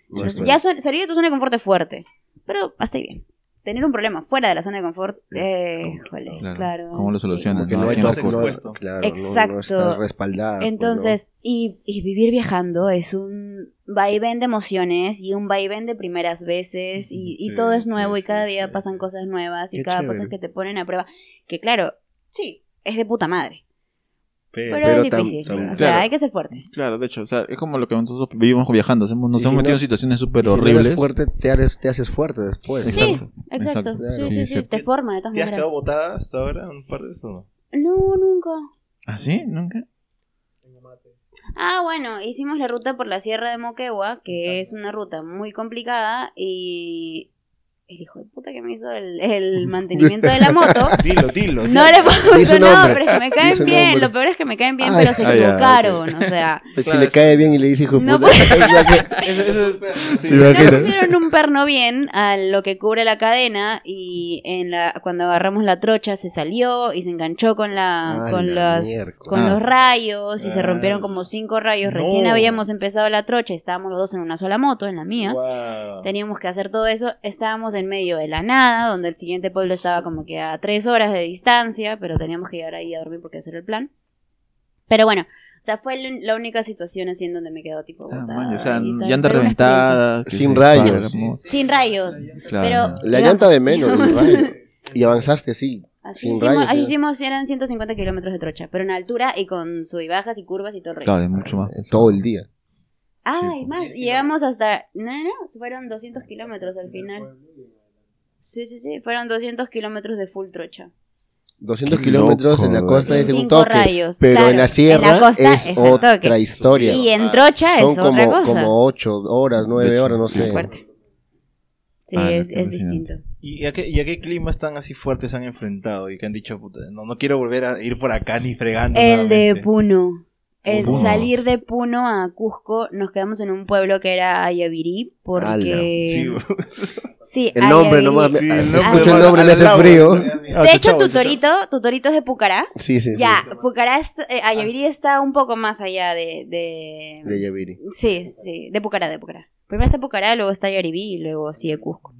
Entonces, es ya su- salir de tu zona de confort es fuerte, pero hasta ahí bien. Tener un problema fuera de la zona de confort, eh, jole, Claro. claro. ¿Cómo lo sí. solucionas? Que ¿no? no hay ¿Quién todo- lo más no- claro, no, Exacto. pues, ¿no? Entonces, y, y vivir viajando es un vaivén de emociones y un vaivén de primeras veces y, y Sí, todo es sí, nuevo y sí, cada día sí, pasan sí. cosas nuevas y Qué cada chévere. cosa que te ponen a prueba. Que claro, sí, es de puta madre, Pero, es difícil. tam- o sea, claro. hay que ser fuerte. Claro, de hecho, o sea, es como lo que nosotros vivimos viajando, hacemos, nos Y si hemos metido no- en situaciones súper si no horribles. eres fuerte, te haces, te haces fuerte después. Sí, Exacto, exacto. exacto. Claro. Sí, sí, Sí, te forma de todas ¿Te has maneras. quedado botada hasta ahora un par de eso no? No, nunca. ¿Ah, sí? ¿Nunca? Ah, bueno, hicimos la ruta por la Sierra de Moquegua, que es una ruta muy complicada y el hijo de puta que me hizo el, el *laughs* mantenimiento de la moto *laughs* Dilo, dilo. No le pongo Di su su nombre. nombre, es que me caen bien. Lo peor es que me caen bien, Ay. pero se Ah, equivocaron. O sea, *laughs* Pues Claro, si le cae bien y le dice hijo de No puta. sí. No pusieron un perno bien a lo que cubre la cadena y en la cuando agarramos la trocha se salió y se enganchó con la Ah, con la las miércoles. con Ah, los sí. rayos y se Ah. rompieron como cinco rayos. No. Recién habíamos empezado la trocha, y estábamos los dos en una sola moto, en la mía. Guau. Teníamos que hacer todo eso. Estábamos en medio de la nada, donde el siguiente pueblo estaba como que a tres horas de distancia, pero teníamos que llegar ahí a dormir porque ese era el plan. Pero bueno, o sea, fue la- única situación así en donde me quedó tipo Ah, botada man, o sea, llanta reventada. Sin se rayos. Sin rayos. Claro. Pero- La Digamos- llanta de menos. *laughs* Y avanzaste así. Así Sin hicimos, rayos, así sí. hicimos, eran 150 kilómetros de trocha, pero en altura y con sub y bajas y curvas y todo el rollo. Claro, mucho más. Todo el día. Ah, Sí. y más, llegamos hasta, no, no, fueron 200 kilómetros al final. Sí, sí, sí, fueron 200 kilómetros de full trocha. 200 Qué kilómetros en la costa es un toque. rayos. Pero claro, en la sierra en la costa es es otra toque. historia. Y en trocha Son es como, otra cosa. como 8 horas, 9 De hecho, horas, no sé. Fuerte. Sí, Ah, es, es distinto. ¿Y a, qué, ¿Y a qué climas tan así fuertes han enfrentado? Y que han dicho, puta, no, no quiero volver a ir por acá ni fregando. El de nuevamente"? Puno. El Puno. salir de Puno a Cusco, nos quedamos en un pueblo que era Ayavirí, porque... *laughs* Sí, El nombre nomás, me- Sí, ah, el nombre escucho el nombre me hace frío. Ah, De hecho, chao, tu chao. torito, tu torito es de Pucará. Sí, sí, Ya, sí. Pucará, está, eh, Ayavirí está un poco más allá de... de... De Yaviri. Sí, sí, de Pucará, de Pucará. Primero está Pucará, luego está Yaribí y luego sigue Cusco.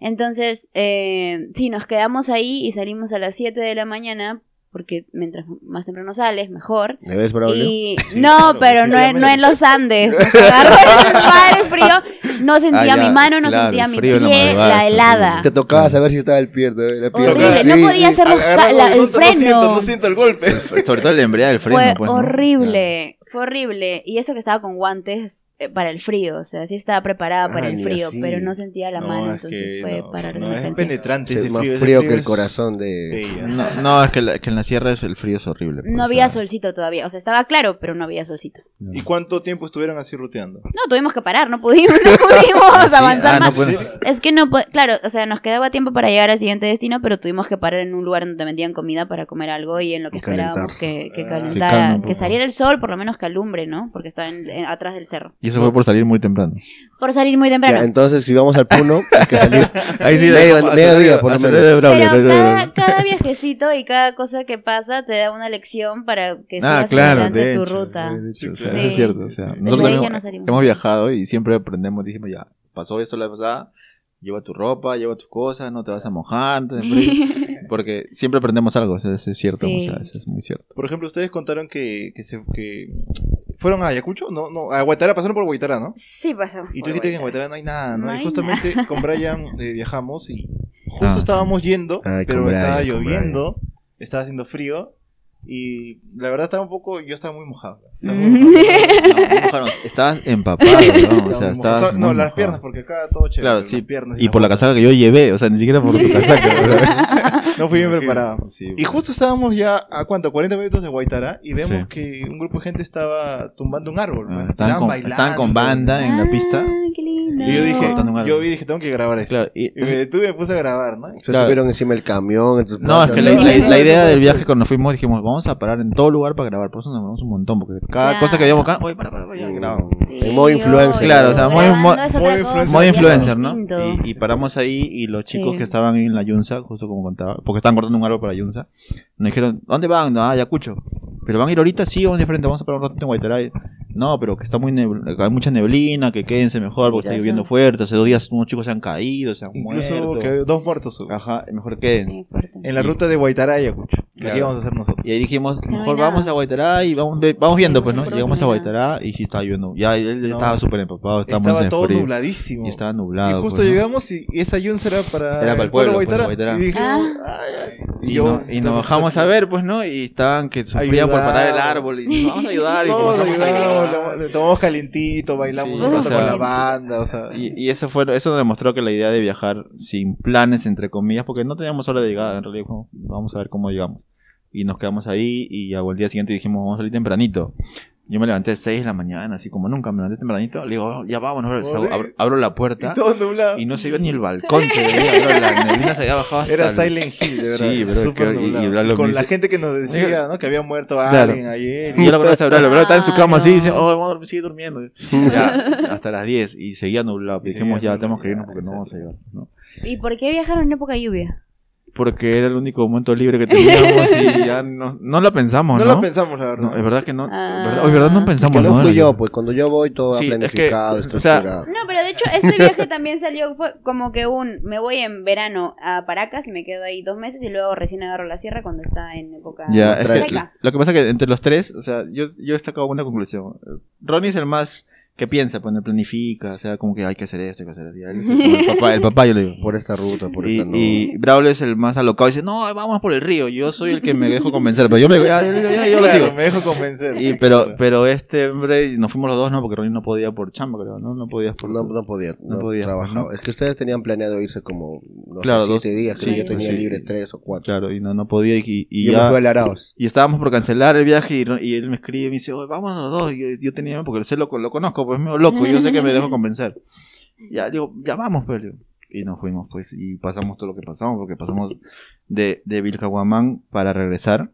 Entonces, eh, sí, nos quedamos ahí y salimos a las 7 de la mañana, porque mientras más temprano sales, mejor. ¿Me ves, Braulio? Y *laughs* Sí, no, claro, pero *laughs* no, en- no en los Andes. Agarró el *laughs* madre frío. No sentía Ah, ya, mi mano, no claro, sentía mi pie, la madrugada, la sí, helada. Te tocaba saber si estaba el pie, la pierna. Horrible, Sí, no podía hacer los Agarrado, ca- la- no, el no, No freno. siento, no siento el golpe. Sobre todo el embriague del freno, Fue pues, ¿no? horrible, fue horrible. Y eso que estaba con guantes para el frío, o sea, sí estaba preparada para Ah, el frío, así. pero no sentía la No, mano, es entonces que fue no, para no, es penetrante. Es más frío que el corazón de... Sí, ya. No, no, es que, la- que en la sierra es el frío es horrible. pues, No había sea, solcito todavía, o sea, estaba claro, pero no había solcito. no. ¿Y cuánto tiempo estuvieron así ruteando? No, tuvimos que parar, no pudimos, *laughs* no pudimos Sí, avanzar ah, no más. pueden- Es que no, claro, o sea, nos quedaba tiempo para llegar al siguiente destino, pero tuvimos que parar en un lugar donde vendían comida para comer algo y en lo que Y esperábamos calentar. que, que Ah. calentara, Que saliera el sol, por lo menos que alumbre, ¿no? Porque estaba en- en- atrás del cerro. Y eso fue por salir muy temprano. Por salir muy temprano. Ya, entonces, si vamos al Puno, hay que salir *laughs* Ahí sí, medio, día, por lo menos. de Braulio, Pero cada, cada viajecito y cada cosa que pasa te da una lección para que Ah, sigas claro, adelante de tu hecho, ruta. de hecho, o sea, Sí. eso es cierto. O sea, nosotros hemos, no hemos viajado y siempre aprendemos, dijimos ya, pasó eso la vez pasada, lleva tu ropa, lleva tus cosas, no te vas a mojar, frío, *laughs* porque siempre aprendemos algo, eso es cierto, Sí. o sea, eso es muy cierto. Por ejemplo, ustedes contaron que, que, se, que ¿Fueron a Ayacucho? No, no, a Guaitara, pasaron por Guaitara, ¿no? Sí, pasó. Y tú dijiste que en Guaitara no hay nada, ¿no? No y hay justamente con Brian *laughs* eh, viajamos y justo Ah. estábamos yendo, Ay, pero estaba lloviendo, estaba haciendo frío y la verdad estaba un poco, yo estaba muy mojado. Estaba Mm. muy mojado. No, no, *laughs* estabas empapado, ¿no? O sea, estabas So- no, muy las piernas, porque acá todo chévere. Claro, sí. piernas Y por la casaca que yo llevé, o sea, ni siquiera por tu casaca. o sea. *laughs* No fui bien Sí, preparado. sí, Y justo estábamos ya a cuánto, 40 minutos de Guaitara y vemos Sí. que un grupo de gente estaba tumbando un árbol. Ah, estaban, con, estaban con banda en la pista. Ah, qué lindo. Y yo dije, Cortando un árbol. yo vi, dije, tengo que grabar esto. Claro, y- Y me detuve y me puse a grabar, ¿no? Se Claro. subieron encima del camión. entonces, No, es que la, No, la- no, la no, idea no, del no. viaje cuando fuimos dijimos, vamos a parar en todo lugar para grabar. Por eso nos demoramos un montón, porque cada cosa que veíamos acá, oye, para, para, para, En modo influencer. Claro, o sea, muy cosa, influencer. Influencer, ¿no? Y, y paramos ahí y los chicos Sí. que estaban en la Yunza, justo como contaba, porque estaban cortando un árbol para Yunza, nos dijeron, ¿dónde van? No, ah, Ayacucho. ¿Pero van a ir ahorita? Sí, vamos de frente, vamos a parar un ratito en Guaytaray. No, pero que está muy nebl- hay mucha neblina, que quédense mejor porque está lloviendo fuerte. Hace dos días unos chicos se han caído, se han Incluso muerto. que dos muertos. Ajá, mejor quédense. Sí, en la ruta de Guaitara a Ayacucho. Que Claro. aquí vamos a hacer nosotros. Y ahí dijimos, no mejor vamos a Guaitará y vamos, vamos viendo, Sí, pues, ¿no? Llegamos a Guaitará y sí estaba lloviendo. Ya él No. estaba súper empapado, estábamos Estaba todo frío. nubladísimo. Y estaba Y nublado. justo pues, llegamos y, y esa Yunza era para, Era para el pueblo, pues, Guaitara. Guaitara. Y dijimos, Ah. ay, ay. Y, yo- no- y nos bajamos a ver, pues, ¿no? Y estaban que sufrían por parar el árbol. Y dijimos, vamos a ayudar. Y comenzamos a ayudamos, ayudar. le- le tomamos calientito, bailamos Sí, un rato o sea, con la banda, o sea. Y, y eso fue eso nos demostró que la idea de viajar sin planes, entre comillas, porque no teníamos hora de llegada, en realidad vamos a ver cómo llegamos. Y nos quedamos ahí y ya al día siguiente dijimos, vamos a salir tempranito. Yo me levanté a 6 de la mañana, así como nunca, me levanté tempranito. Le digo, ya vámonos, Joder. abro, abro la Y puerta todo nublado. y no se veía ni el balcón, se veía, bro, la neblina se había bajado hasta Era el- Silent Hill, de verdad. Sí, bro, que- y- y me Con la dice- gente que nos decía, ¿no? Que había muerto Claro. alguien ayer. Y yo lo conozco a Bralo, Bralo estaba en su cama así y dice, oh, vamos, sigue durmiendo. Ya, hasta las 10 y seguía nublado. Y Dijimos, ya, tenemos que irnos porque no vamos a llegar, ¿no? ¿Y por qué viajaron en época de lluvia? Porque era el único momento libre que teníamos y *laughs* ya no, no la pensamos, No ¿no? lo pensamos, la verdad. No, es verdad que no. Ah. verdad, no pensamos, Que no ¿no? fui yo, pues cuando yo voy todo Sí, es que, planificado, o sea. No, pero de hecho este viaje también salió, fue como que un, me voy en verano a Paracas y me quedo ahí dos meses y luego recién agarro la sierra cuando está en época Ya, es que, lo que pasa es que entre los tres, o sea, yo, yo he sacado una conclusión. Ronnie es el más que piensa, pues, no planifica, o sea, como que hay que hacer esto, hay que hacer esto. El, el papá, el papá, yo le digo. Por esta ruta, por Y, esta no. y Braulio es el más alocado y dice, no, vamos por el río. Yo soy el que me dejo convencer, pero yo me ya, ya, ya, yo lo Claro, sigo. me dejo convencer. Y, pero, pero este hombre, nos fuimos los dos, ¿no? Porque Ronnie no podía por chamba, creo, ¿no? No podías por... No, no podía, No no, podía, trabajaba. ¿no? Es que ustedes tenían planeado irse como Claro, siete dos- días, creo sí, yo tenía sí. libre tres o cuatro. Claro, y no, no podía y, y yo ya... me fui al Araos. Y estábamos por cancelar el viaje y, y él me escribe y me dice, Oye, vámonos los dos. Y yo, yo tenía, porque sé lo, lo conozco, pues medio loco, yo sé que me dejo *laughs* convencer. Ya digo, ya vamos, pues. le digo. Y nos fuimos, pues, y pasamos todo lo que pasamos, porque pasamos de, de Vilcahuamán para regresar.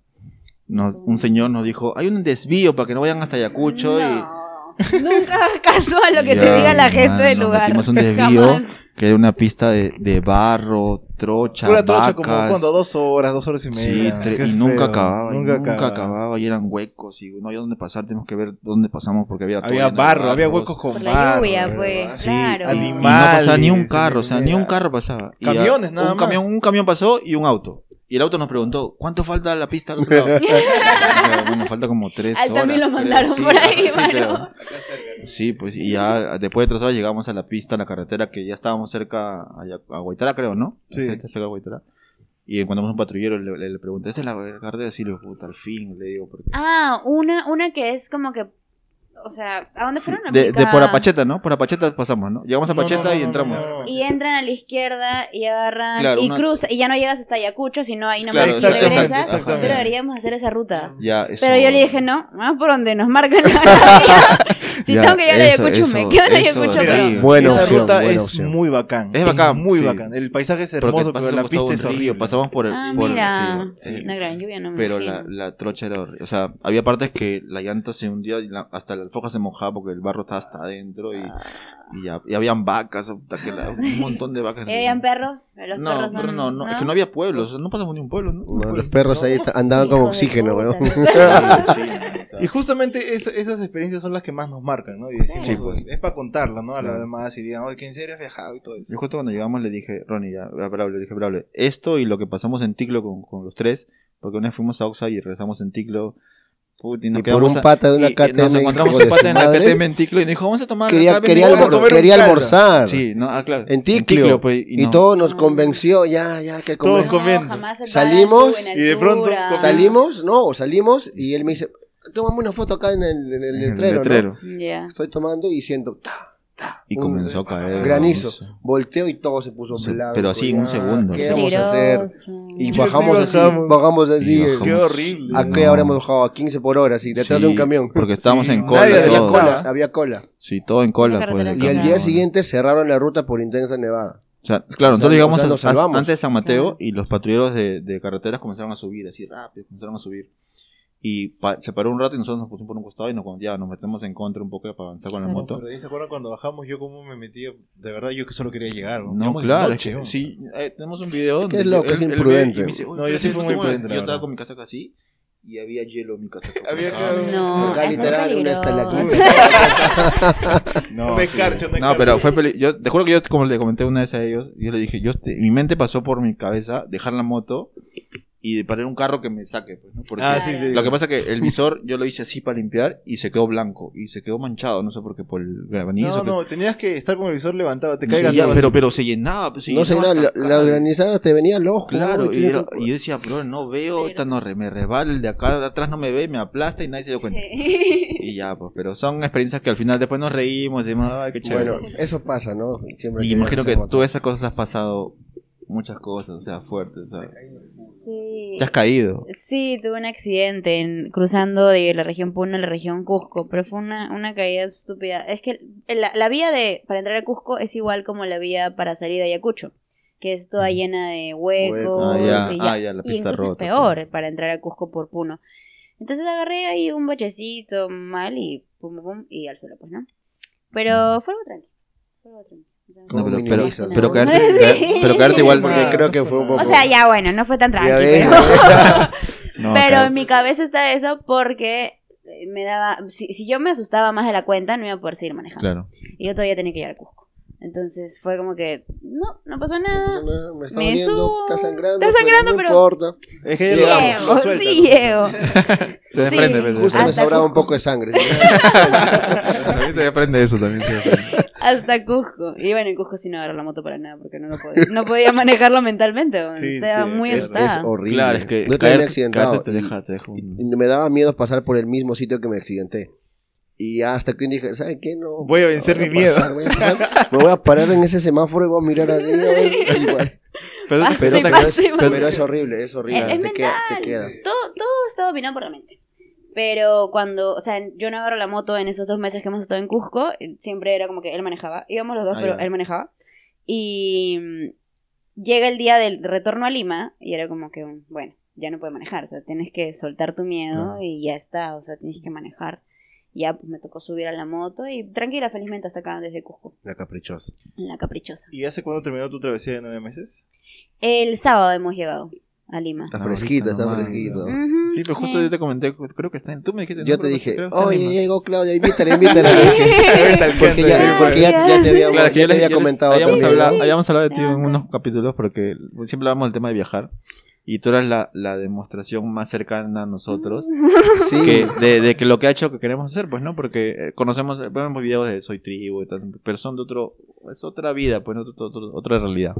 Nos, un señor nos dijo, hay un desvío para que no vayan hasta Ayacucho. No. Nunca hagas caso a lo que Ya, te diga la gente del lugar. un desvío. Jamás. que era una pista de, de barro, trocha, Pura trocha como vacas. cuando dos horas, dos horas y Sí, media. tre- Qué y nunca feo. acababa, y Nunca, nunca, acababa. acababa, y eran huecos, y no había dónde pasar, tenemos que ver dónde pasamos porque había todo Había lleno de barro, había barros. huecos con Por la barro. lluvia, pues, Sí, claro. Y no Y no animales, pasaba ni un carro, o sea, ni un carro pasaba. Y Camiones, nada un más. Camión, un camión pasó y un auto. Y el auto nos preguntó, ¿cuánto falta la pista al otro lado? *laughs* Bueno, falta como tres A él horas. también lo creo, mandaron sí, por ahí, sí, pero- Sí, pues, y ya después de tres horas llegamos a la pista, a la carretera, que ya estábamos cerca a, a Guaitara, creo, ¿no? Sí. Cerca de Guaitara. Y encontramos un patrullero, le, le, le pregunté, ¿esa es la carretera? Sí, le digo, puta, al fin, le digo. Porque... Ah, una, una que es como que, o sea, ¿a dónde fueron? De, de por Apacheta, ¿no? Por Apacheta pasamos, ¿no? Llegamos a No, no, Apacheta no, y no, entramos. no, no. Y entran a la izquierda y agarran Claro, y una- cruzan y ya no llegas hasta Ayacucho, sino ahí nomás Claro, y exacto, regresas. exacto, exactamente. pero deberíamos hacer esa ruta. Ya, eso- Pero yo le dije, no, más por donde nos marcan la. *laughs* *laughs* Si Ya, tengo que llegar a eso, Ayacucho, eso, me quedo en Ayacucho. pero-. Buena Esa opción, ruta buena es opción. muy bacán. Es bacán, muy sí. bacán. El paisaje es hermoso, pero la pista es río, horrible. Pasamos por el. Ah, por- mira. sí, sí. Una gran lluvia, no me Pero la, trocha era horrible. O sea, había partes que la llanta se hundía y la- hasta la alfoja se mojaba porque el barro estaba hasta adentro y, y, ya, y habían vacas, hasta que la- un montón de vacas. ¿Y habían perros? Los no, perros pero son- no, no, es que no había pueblos, no pasamos ni un pueblo, ¿no? No, los perros ahí andaban con oxígeno, weón. *laughs* Y justamente es- esas experiencias son las que más nos marcan, ¿no? Y decimos, Sí, pues. es para contarlo, ¿no? A Claro. los demás y digan, oye, que en serio has viajado y todo eso. Yo justo cuando llegamos le dije, Ronnie, ya, a Braulio, le dije, Braulio, esto y lo que pasamos en Ticlo con, con los tres, porque una vez fuimos a Oxa y regresamos en Ticlo, Puta, y nos Y por un a- pata de una KTM, Nos encontramos un pata en la. KTM en Ticlo y nos dijo, vamos a tomar Quería, acá, quería, vamos a almor- comer un quería almorzar. Sí, no, ah, claro. En Ticlio. pues, y no. todo nos convenció, ya, ya, que Todos comer. comiendo. jamás se Salimos y de pronto comiendo. Salimos, no, salimos y él me dice, tómame una foto acá en el, en el En el letrero. Estoy tomando y siento, ta, ta, Y un comenzó a caer. granizo. Volteo y todo se puso Se- blanco. pero así en un ya, segundo, ¿Qué vamos a hacer? Y bajamos sí, así, bajamos. así. Y eh, bajamos. Qué horrible. ¿A qué No. habremos bajado? A 15 por hora, así, detrás Sí, de un camión. Porque estábamos Sí, en cola. Nadie había cola, había cola. Sí, todo en cola. Pues, Y al día siguiente cerraron la ruta por intensa nevada. O sea, claro, nosotros O sea, llegamos o sea, a- nos a- salvamos. antes de San Mateo y los patrulleros de, de carreteras comenzaron a subir así rápido, comenzaron a subir. Y se paró un rato y nosotros nos pusimos por un costado y nos, ya nos metemos en contra un poco para avanzar con la Claro. moto. Pero ahí se acuerdan cuando bajamos, yo como me metí, de verdad yo que solo quería llegar. No, de claro, noche, es que ¿no? sí, eh, tenemos un video. Es que donde es loco, él- es imprudente. me dice, "Uy, No, yo ¿qué sí fui muy ¿Cómo es?". imprudente, la Yo estaba con mi casaca así y había hielo en mi casaca. Había Ah, quedado- No, es literal, una. No *laughs* me escarcho, no No, pero fue peli yo te juro que yo como le comenté una vez a ellos, yo le dije, yo te- mi mente pasó por mi cabeza dejar la moto y de parar un carro que me saque, pues, ¿no? Porque Ah, sí, sí. lo que pasa es que el visor yo lo hice así para limpiar y se quedó blanco y se quedó manchado, no sé por qué por el granizo. No, que- no, tenías que estar con el visor levantado, te Sí, caigas ya, todo pero pero se llenaba, pues, se No sé llenaba la, granizada te venía al ojo. Claro, y, era- y yo decía, bro, no veo, ahorita no re- me resbala el de acá de atrás no me ve, me aplasta y nadie se dio cuenta. Sí. Y ya, pues, pero son experiencias que al final después nos reímos, decimos, ay, qué chévere. Bueno, eso pasa, ¿no? Siempre y que imagino que moto. tú esas cosas has pasado muchas cosas, o sea, fuertes, ¿sabes? Te has caído. Sí, tuve un accidente en- cruzando de la región Puno a la región Cusco, pero fue una, una caída estúpida. Es que la, la vía de para entrar a Cusco es igual como la vía para salir de Ayacucho, que es toda llena de huecos. Ah, ya, y, ah, ya, la y incluso rota, es peor para entrar a Cusco por Puno. Entonces agarré ahí un bachecito mal y pum, pum, pum, y al suelo, pues, ¿no? Pero fue algo. Fue algo tranqui. O sea, No, ¿Cómo pero, pero, minimizas? pero no. caerte, caer- *laughs* pero caerte igual. Porque creo que fue un poco... O sea, ya bueno, no fue tan tranqui, Ya ves, pero... *laughs* No, Pero caer- en mi cabeza está eso porque eh, me daba. Si, si yo me asustaba más de la cuenta, no iba a poder seguir manejando. Claro. Y yo todavía tenía que llegar a Cusco. Entonces fue como que, no, no pasó nada. No, me está Me doliendo, subo. está sangrando. Está sangrando, no pero- importa. Es que Sí, Llego, sí ¿no? llego. *laughs* Se desprende, pues, Justo se me sobraba un poco de sangre. También *laughs* se aprende eso, también se aprende. Hasta Cusco. Y bueno, en Cusco sí no agarré la moto para nada porque no, lo podía, no podía manejarlo mentalmente. bueno, Sí, Estaba sí, muy es- es asustada. horrible. Claro, es que Yo también me he caerte, accidentado. caerte te y- deja, te deja un- y me daba miedo pasar por el mismo sitio que me accidenté. Y hasta que dije, ¿sabes qué? No, Voy a vencer mi voy a pasar, voy a pasar. me voy a parar en ese semáforo y voy a mirar arriba. Igual. Pero, Pase, pero te- Pero pase, es, pase. pero es horrible, es horrible. Es, es te, queda, mental. te queda. Todo, todo está dominado por la mente. Pero cuando, o sea, yo no agarro la moto en esos dos meses que hemos estado en Cusco, siempre era como que él manejaba. Íbamos los dos, Ah, pero él manejaba. Y mm, llega el día del retorno a Lima y era como que, mm, bueno, ya no puede manejar. O sea, tienes que soltar tu miedo y ya está. O sea, tienes que manejar. Ya pues me tocó subir a la moto y tranquila, felizmente hasta acá desde Cusco, La caprichosa. la caprichosa. ¿Y hace cuándo terminó tu travesía de nueve meses? El sábado hemos llegado a Lima. Está fresquito, está fresquito. Sí, pero justo eh. yo te comenté, creo que está en... Tú me dijiste... Yo no, te dije, oye, llegó Claudia, invítala, invítala. *laughs* porque ya, porque ya, ya te había, Claro, ya les, había comentado habíamos, hablado, habíamos hablado de ti en unos capítulos porque siempre hablamos del tema de viajar y tú eras la, la demostración más cercana a nosotros *laughs* Sí, que, de, de que lo que ha hecho que queremos hacer, pues, ¿no? Porque eh, conocemos, eh, vemos videos de Soy Tribu y tal, pero son de otro, es otra vida, pues, otro, otro- otra realidad.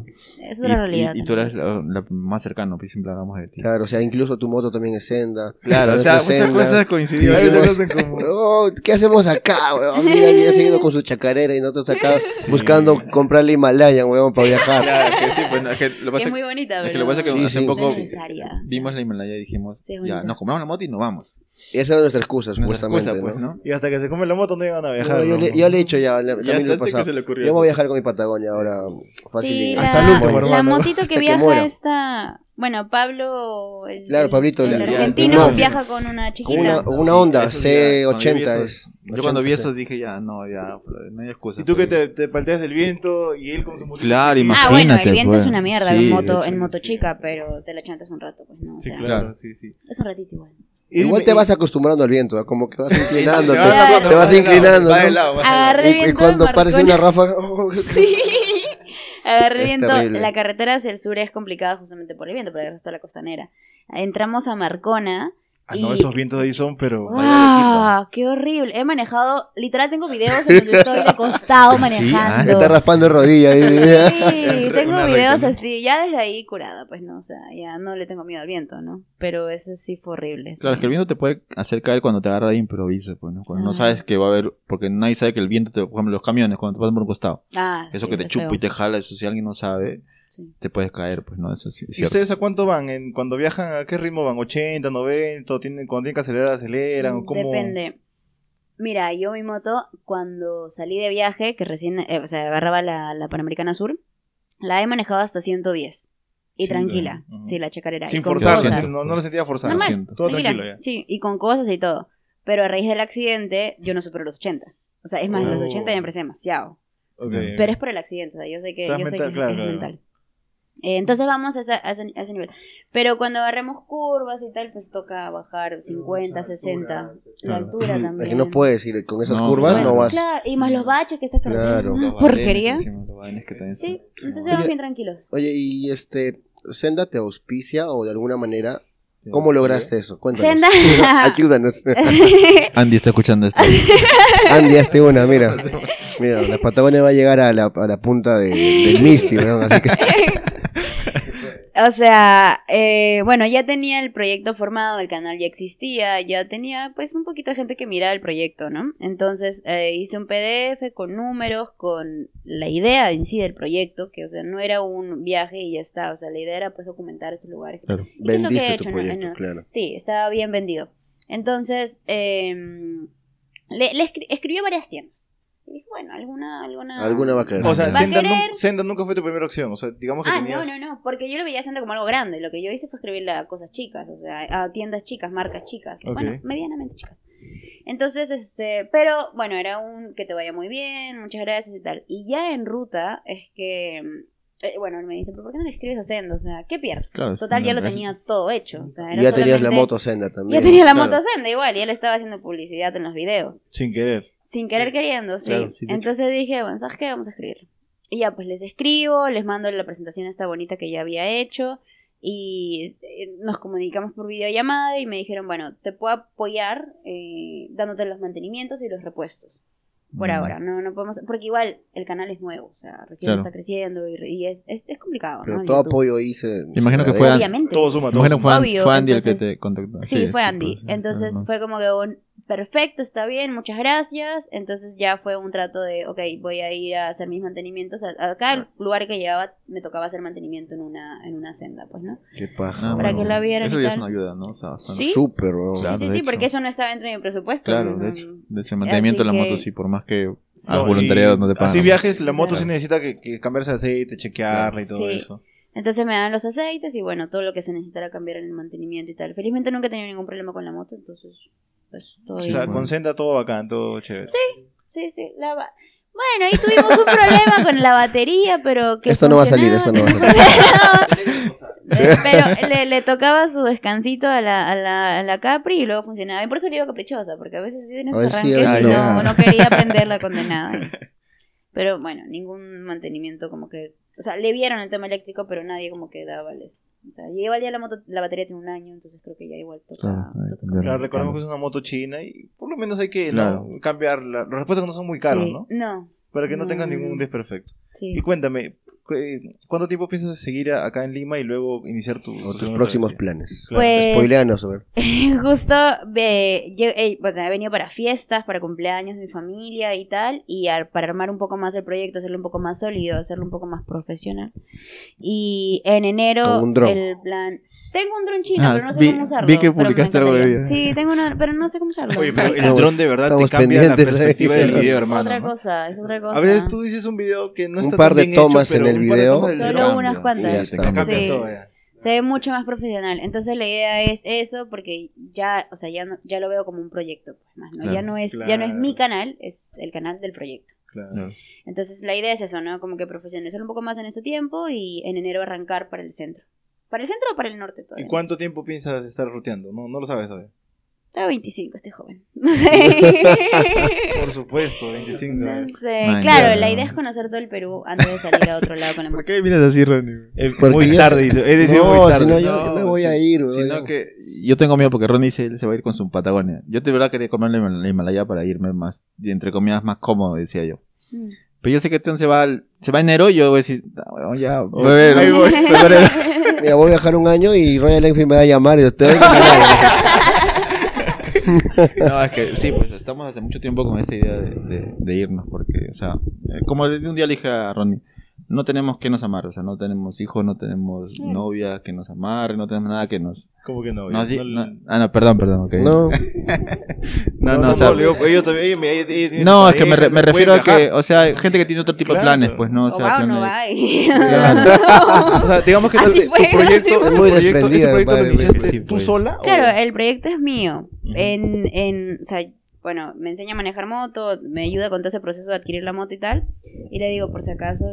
Es Y, una realidad. y- y tú eres también. la, la más cercana, pues siempre hablamos de ti. claro, o sea, incluso tu moto también es senda. Claro, o sea, muchas senda. cosas coincidieron. común. *laughs* "Oh, ¿Qué hacemos acá, weón? Mira, ya se ha ido con su chacarera y nosotros acá buscando comprarle Himalayan, weón, para viajar. Claro, que sí, pues, no, es que lo pasa es muy bonita, es que lo que pasa es que Sí, hace sí. poco necesaria. vimos la Himalaya y dijimos, Sí, ya, nos compramos la moto y nos vamos. Y esa era nuestra excusa, Nuestra supuestamente. excusa, pues, ¿no? ¿no? Y hasta que se come la moto no iban a viajar. No, yo, ¿no? le, yo le he hecho ya, le, Ya también lo que pasado. se le ocurrió. Yo voy a viajar con mi Patagonia ahora fácil. Sí, y- la, Hasta el último, la hermano. motito *laughs* que que viaja muera. esta... Bueno, Pablo... El, Claro, Pablito, el, el- argentino viaja con una chiquita. una, una Honda Eso ya, cuando yo vi C80 eso- es. Yo cuando vi 80, eso dije, ya, no, ya, no hay excusa. Y tú que pues. te, te palteas del viento y él con su moto. Claro, Ah, imagínate. bueno, el viento pues. es una mierda Sí, en moto, sí, en moto sí. chica, pero te la chantas un rato, pues, ¿no? O Sí, sea, claro, sí, sí. Es un ratito igual. Y Igual dime- te vas acostumbrando al viento, como que vas inclinando. te te, vas Claro. te vas inclinando. ¿no? Y, cuando aparece una ráfaga. *laughs* oh, Sí. Agarré el viento. terrible. La carretera hacia el sur es complicada justamente por el viento, pero el resto de la costanera. Entramos a Marcona Ah, no, Y- esos vientos de ahí son, pero... ¡Wow! ¡Qué horrible! He manejado, literal tengo videos en donde estoy de costado *laughs* manejando. Está raspando rodillas. ahí. Sí, *laughs* tengo Una videos así, ya desde ahí curada, pues no, o sea, ya no le tengo miedo al viento, ¿no? Pero ese sí fue horrible. sí. Claro, es que el viento te puede hacer caer cuando te agarra de improviso, pues, ¿no? Cuando no Ah. sabes que va a haber, porque nadie sabe que el viento, te, por ejemplo, los camiones, cuando te pasan por un costado, Ah, eso sí, que te chupa feo. y te jala, eso si alguien no sabe, Sí. te puedes caer, pues, ¿no? Eso sí, es ¿Y cierto. ustedes a cuánto van? En, cuando viajan, ¿a qué ritmo van? ¿80, 90? ¿O tienen, cuando tienen que acelerar, aceleran? ¿O cómo? Depende. Mira, yo mi moto, cuando salí de viaje, que recién, eh, o sea, agarraba la, la Panamericana Sur, la he manejado hasta 110. Y Sin tranquila. Sí, la chacarera. Sin sin- no, no lo sentía. Normal. siento. Todo Tranquila. tranquilo ya. Sí, y con cosas y todo. Pero a raíz del accidente, yo no supero los 80. O sea, es más, los Oh. 80 ya me parece demasiado. Pero es por el accidente, o sea, yo sé que, yo sé mental, que claro, es claro. mental. Eh, entonces vamos a ese, a ese- a ese nivel. Pero cuando agarremos curvas y tal, pues toca bajar 50, 60. La Claro. altura Es también. que no puedes ir con esas No, curvas, claro. no vas. Claro, y más los baches que estás Claro. Los cargando. Porquería. badenes encima, los badenes que también Sí, son- entonces Oye, vamos bien tranquilos. Oye, y este, Senda te auspicia o de alguna manera, ¿cómo lograste eso? Cuéntanos. Senda. *laughs* Ayúdanos. *laughs* Andy está escuchando esto. *laughs* Andy, hazte una, mira. Mira, la Patagonia va a llegar a la, a la punta de- del Misty, ¿no? Así que O sea, eh, bueno, ya tenía el proyecto formado, el canal ya existía, ya tenía pues un poquito de gente que miraba el proyecto, ¿no? Entonces eh, hice un PDF con números, con la idea en sí del proyecto, que o sea, no era un viaje y ya está, o sea, la idea era pues documentar estos lugares. Claro. ¿Y qué es lo que he vendiste hecho, tu no? proyecto, No. claro. Sí, estaba bien vendido. Entonces, eh, le, le escri- escribió varias tiendas. Y dije, bueno, alguna... Alguna, Alguna va a querer. O sea, ¿Va a Senda, querer? Senda nunca fue tu primera opción. O sea, digamos que Ah, tenías... no, no, no, porque yo lo veía haciendo como algo grande. Lo que yo hice fue escribirle a cosas chicas, o sea, a tiendas chicas, marcas chicas. Bueno, medianamente chicas. Entonces, este, pero bueno, era un que te vaya muy bien, muchas gracias y tal. Y ya en ruta es que, eh, bueno, me dicen, pero ¿por qué no le escribes a Senda? O sea, ¿qué pierdes? Claro, Total, ya lo tenía todo hecho. O sea, era ya tenías la solamente- moto Senda también. Ya tenía la Claro. moto Senda igual, y él estaba haciendo publicidad en los videos. Sin querer. Sin querer queriendo, sí. Claro, sí. Entonces dije, bueno, ¿sabes qué? Vamos a escribir. Y ya, pues les escribo, les mando la presentación esta bonita que ya había hecho. Y eh, nos comunicamos por videollamada y me dijeron, bueno, te puedo apoyar eh, dándote los mantenimientos y los repuestos. Por Mm. ahora, no, no podemos, porque igual el canal es nuevo, o sea, recién Claro. está creciendo y, y es, es, es complicado, Pero ¿no? todo YouTube. apoyo ahí se. Imagino que fue. Obviamente. Todo suma, todo suma. fue, Obvio, fue Andy el que te contactó. Sí, fue Andy. Entonces fue como que un perfecto, está bien, muchas gracias. Entonces ya fue un trato de, ok, voy a ir a hacer mis mantenimientos. A- Acá el lugar que llevaba me tocaba hacer mantenimiento en una, en una senda, pues, ¿no? Qué paja. Ah, Para bueno, que la vieran Eso ya es una ayuda, ¿no? O sea, bastante. Sí. Súper. Claro, sí, sí, sí, porque eso no estaba dentro de mi presupuesto. Claro, ¿no? de hecho. De mantenimiento de la que- moto, sí, por más que No, voluntariado, no te pagan. Así viajes, la moto Claro. sí necesita que, que cambiarse de aceite, chequearla y todo Sí. eso. Entonces me dan los aceites y bueno, todo lo que se necesitara cambiar en el mantenimiento y tal. Felizmente nunca he tenido ningún problema con la moto, entonces, pues todo O sea, bueno. con Senda todo bacán, todo chévere. Sí, sí. La ba- Bueno, ahí tuvimos un problema con la batería, pero que Esto no va a salir, esto no va a salir. *laughs* pero le, le tocaba su descansito a la, a, la, a la Capri y luego funcionaba. Y por eso le digo caprichosa, porque a veces sí veces sí, y no. no, quería aprender la condenada. Pero bueno, ningún mantenimiento como que... O sea, le vieron el tema eléctrico, pero nadie como que daba les... O sea, y igual ya la moto, la batería tiene un año, entonces creo que ya igual toca... Claro, toca cambiar. Claro, recordemos que es una moto china y por lo menos hay que ¿no? Claro. cambiarla. Los repuestos no son muy caros, Sí, ¿no? No, Para que no No, tengas no, ningún desperfecto. sí. Y cuéntame, cu- ¿cuánto tiempo piensas seguir acá en Lima y luego iniciar tu, tus tu próximos planes. Pues- Spoileanos, a ver. *laughs* Justo ve- yo, eh, bueno, he venido para fiestas, para cumpleaños de mi familia y tal, y ar- para armar un poco más el proyecto, hacerlo un poco más sólido, hacerlo un poco más profesional. Y en enero Con un el plan... Tengo un dron chino, Ah, pero no sé vi- cómo usarlo. vi que publicaste algo de video. Sí, tengo una, pero no sé cómo usarlo. Oye, pero el dron de verdad Estamos te cambia la pendientes, ¿eh? perspectiva del video, hermano. Otra ¿no? cosa, es otra cosa. A veces tú dices un video que no Un está par tan de bien hecho, en el un par de video. tomas del Solo dron unas Sí, cuantas. te está. cambia Sí. todo ya. se ve mucho más profesional. Entonces la idea es eso porque ya, o sea, ya no, ya lo veo como un proyecto, pues más, ¿no? Claro. ya no es ya no es mi canal, es el canal del proyecto. Claro. Claro. Entonces la idea es eso, ¿no? Como que profesionalizar un poco más en ese tiempo y en enero arrancar para el centro. ¿Para el centro o para el norte ¿Y todavía? cuánto tiempo piensas estar ruteando? No, no lo sabes todavía. Tengo 25, estoy joven. *laughs* No sé. *laughs* Por supuesto, 25. No sé. Man, Claro, ya. la idea es conocer todo el Perú antes de salir a otro lado con la ¿Por qué miras así, Ronnie? Eh, Porque muy ya tarde, se- dice. He decidido No, muy tarde. si no, yo- yo me voy voy a ir, weón. Sino que yo tengo miedo porque Ronnie dice él se va a ir con su Patagonia. Yo de verdad quería comer la la Himalaya para irme más, y entre comillas, más cómodo, decía yo. Mm. Pero yo sé que Teon se va, al- se va enero y yo voy a decir, "Ah, weón, ya, voy a ver, Ahí voy. *laughs* Mira, voy a viajar un año y Royal Enfield me va a llamar y usted *laughs* No, es que sí, pues estamos hace mucho tiempo con esta idea de, de- de irnos, porque, o sea, eh, como un día le dije a Ronnie, no tenemos que nos amar, o sea, no tenemos hijos, no tenemos Mm. novia que nos amarre, no tenemos nada que nos... ¿Cómo que no? nos di- No, no- ah, no, perdón, perdón, ok. No, *laughs* no, no, o sea, le digo, ellos también- me- tienen no, es que me, re- me refiero a que, o sea, gente que tiene otro tipo Claro. de planes, pues, ¿no? O sea, va o no va. *laughs* *laughs* O sea, digamos que Así tu, fue, tu proyecto, fue. tu Muy proyecto- desprendida, ese proyecto lo padre, iniciaste sí, tú pues. sola. o- Claro, el proyecto es mío. En, en, o sea, bueno, me enseña a manejar moto, me ayuda con todo ese proceso de adquirir la moto y tal. Y le digo, por si acaso,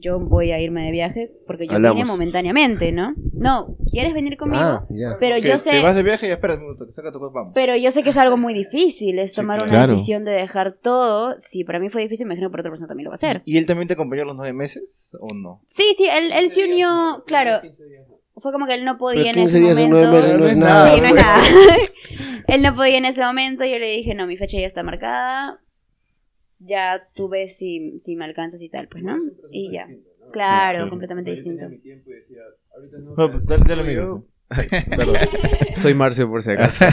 yo voy a irme de viaje porque yo Hablamos. vine momentáneamente, ¿no? No, ¿quieres venir conmigo? ah, ya. pero yo Te sé, vas de viaje y espera un minuto, que saca tu cosa, vamos. pero yo sé que es algo muy difícil, es Sí, tomar claro. una decisión de dejar todo. Si para mí fue difícil, me imagino que para otra persona también lo va a hacer. ¿Y él también te acompañó los nueve meses o no? Sí, sí, él, él se unió, claro. Fue como que él no podía en 15 ese días en momento. no es nada. Sí, no es pues. nada. *laughs* Él no podía en ese momento. Yo le dije, no, mi fecha ya está marcada. Ya tú ves si, si me alcanzas y tal, pues, ¿no? Y ya. Claro, completamente distinto. No, dale, dale, amigo. *laughs* Perdón. *laughs* Soy Marcio por si acaso.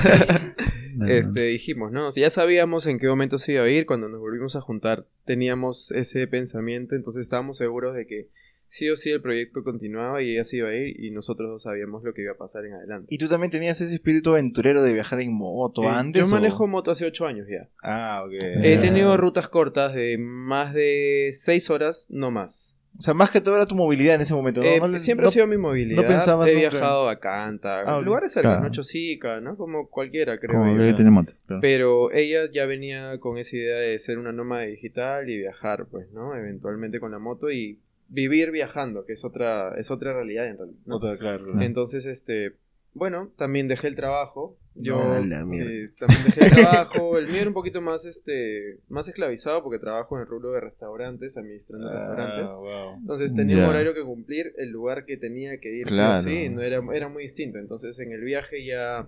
Este, dijimos, ¿no? Si ya sabíamos en qué momento se iba a ir, cuando nos volvimos a juntar, teníamos ese pensamiento, entonces estábamos seguros de que sí o sí el proyecto continuaba y ella se iba a ir y nosotros dos sabíamos lo que iba a pasar en adelante. ¿Y tú también tenías ese espíritu aventurero de viajar en moto Eh, antes? Yo o- manejo moto hace ocho años ya. Ah, ok. He tenido rutas cortas de más de seis horas, no más. O sea, más que todo era tu movilidad en ese momento, ¿no? Eh, No siempre no- ha sido mi movilidad. no pensabas He nunca- viajado a Canta, Ah, lugares cercanos, Claro. ¿no? Chosica, ¿no? Como cualquiera, creo Como que tiene moto. claro. Pero ella ya venía con esa idea de ser una nómada digital y viajar, pues, ¿no? Eventualmente con la moto y vivir viajando, que es otra, es otra realidad en realidad. ¿no? Otra, claro, claro. Entonces, este, bueno, también dejé el trabajo. Yo sí, también dejé el *laughs* trabajo. El mío era un poquito más, este, más esclavizado porque trabajo en el rubro de restaurantes, administrando restaurantes. Ah, wow. Entonces tenía un horario que cumplir, el lugar que tenía que ir, Claro. sí, no era, era muy distinto. Entonces en el viaje ya...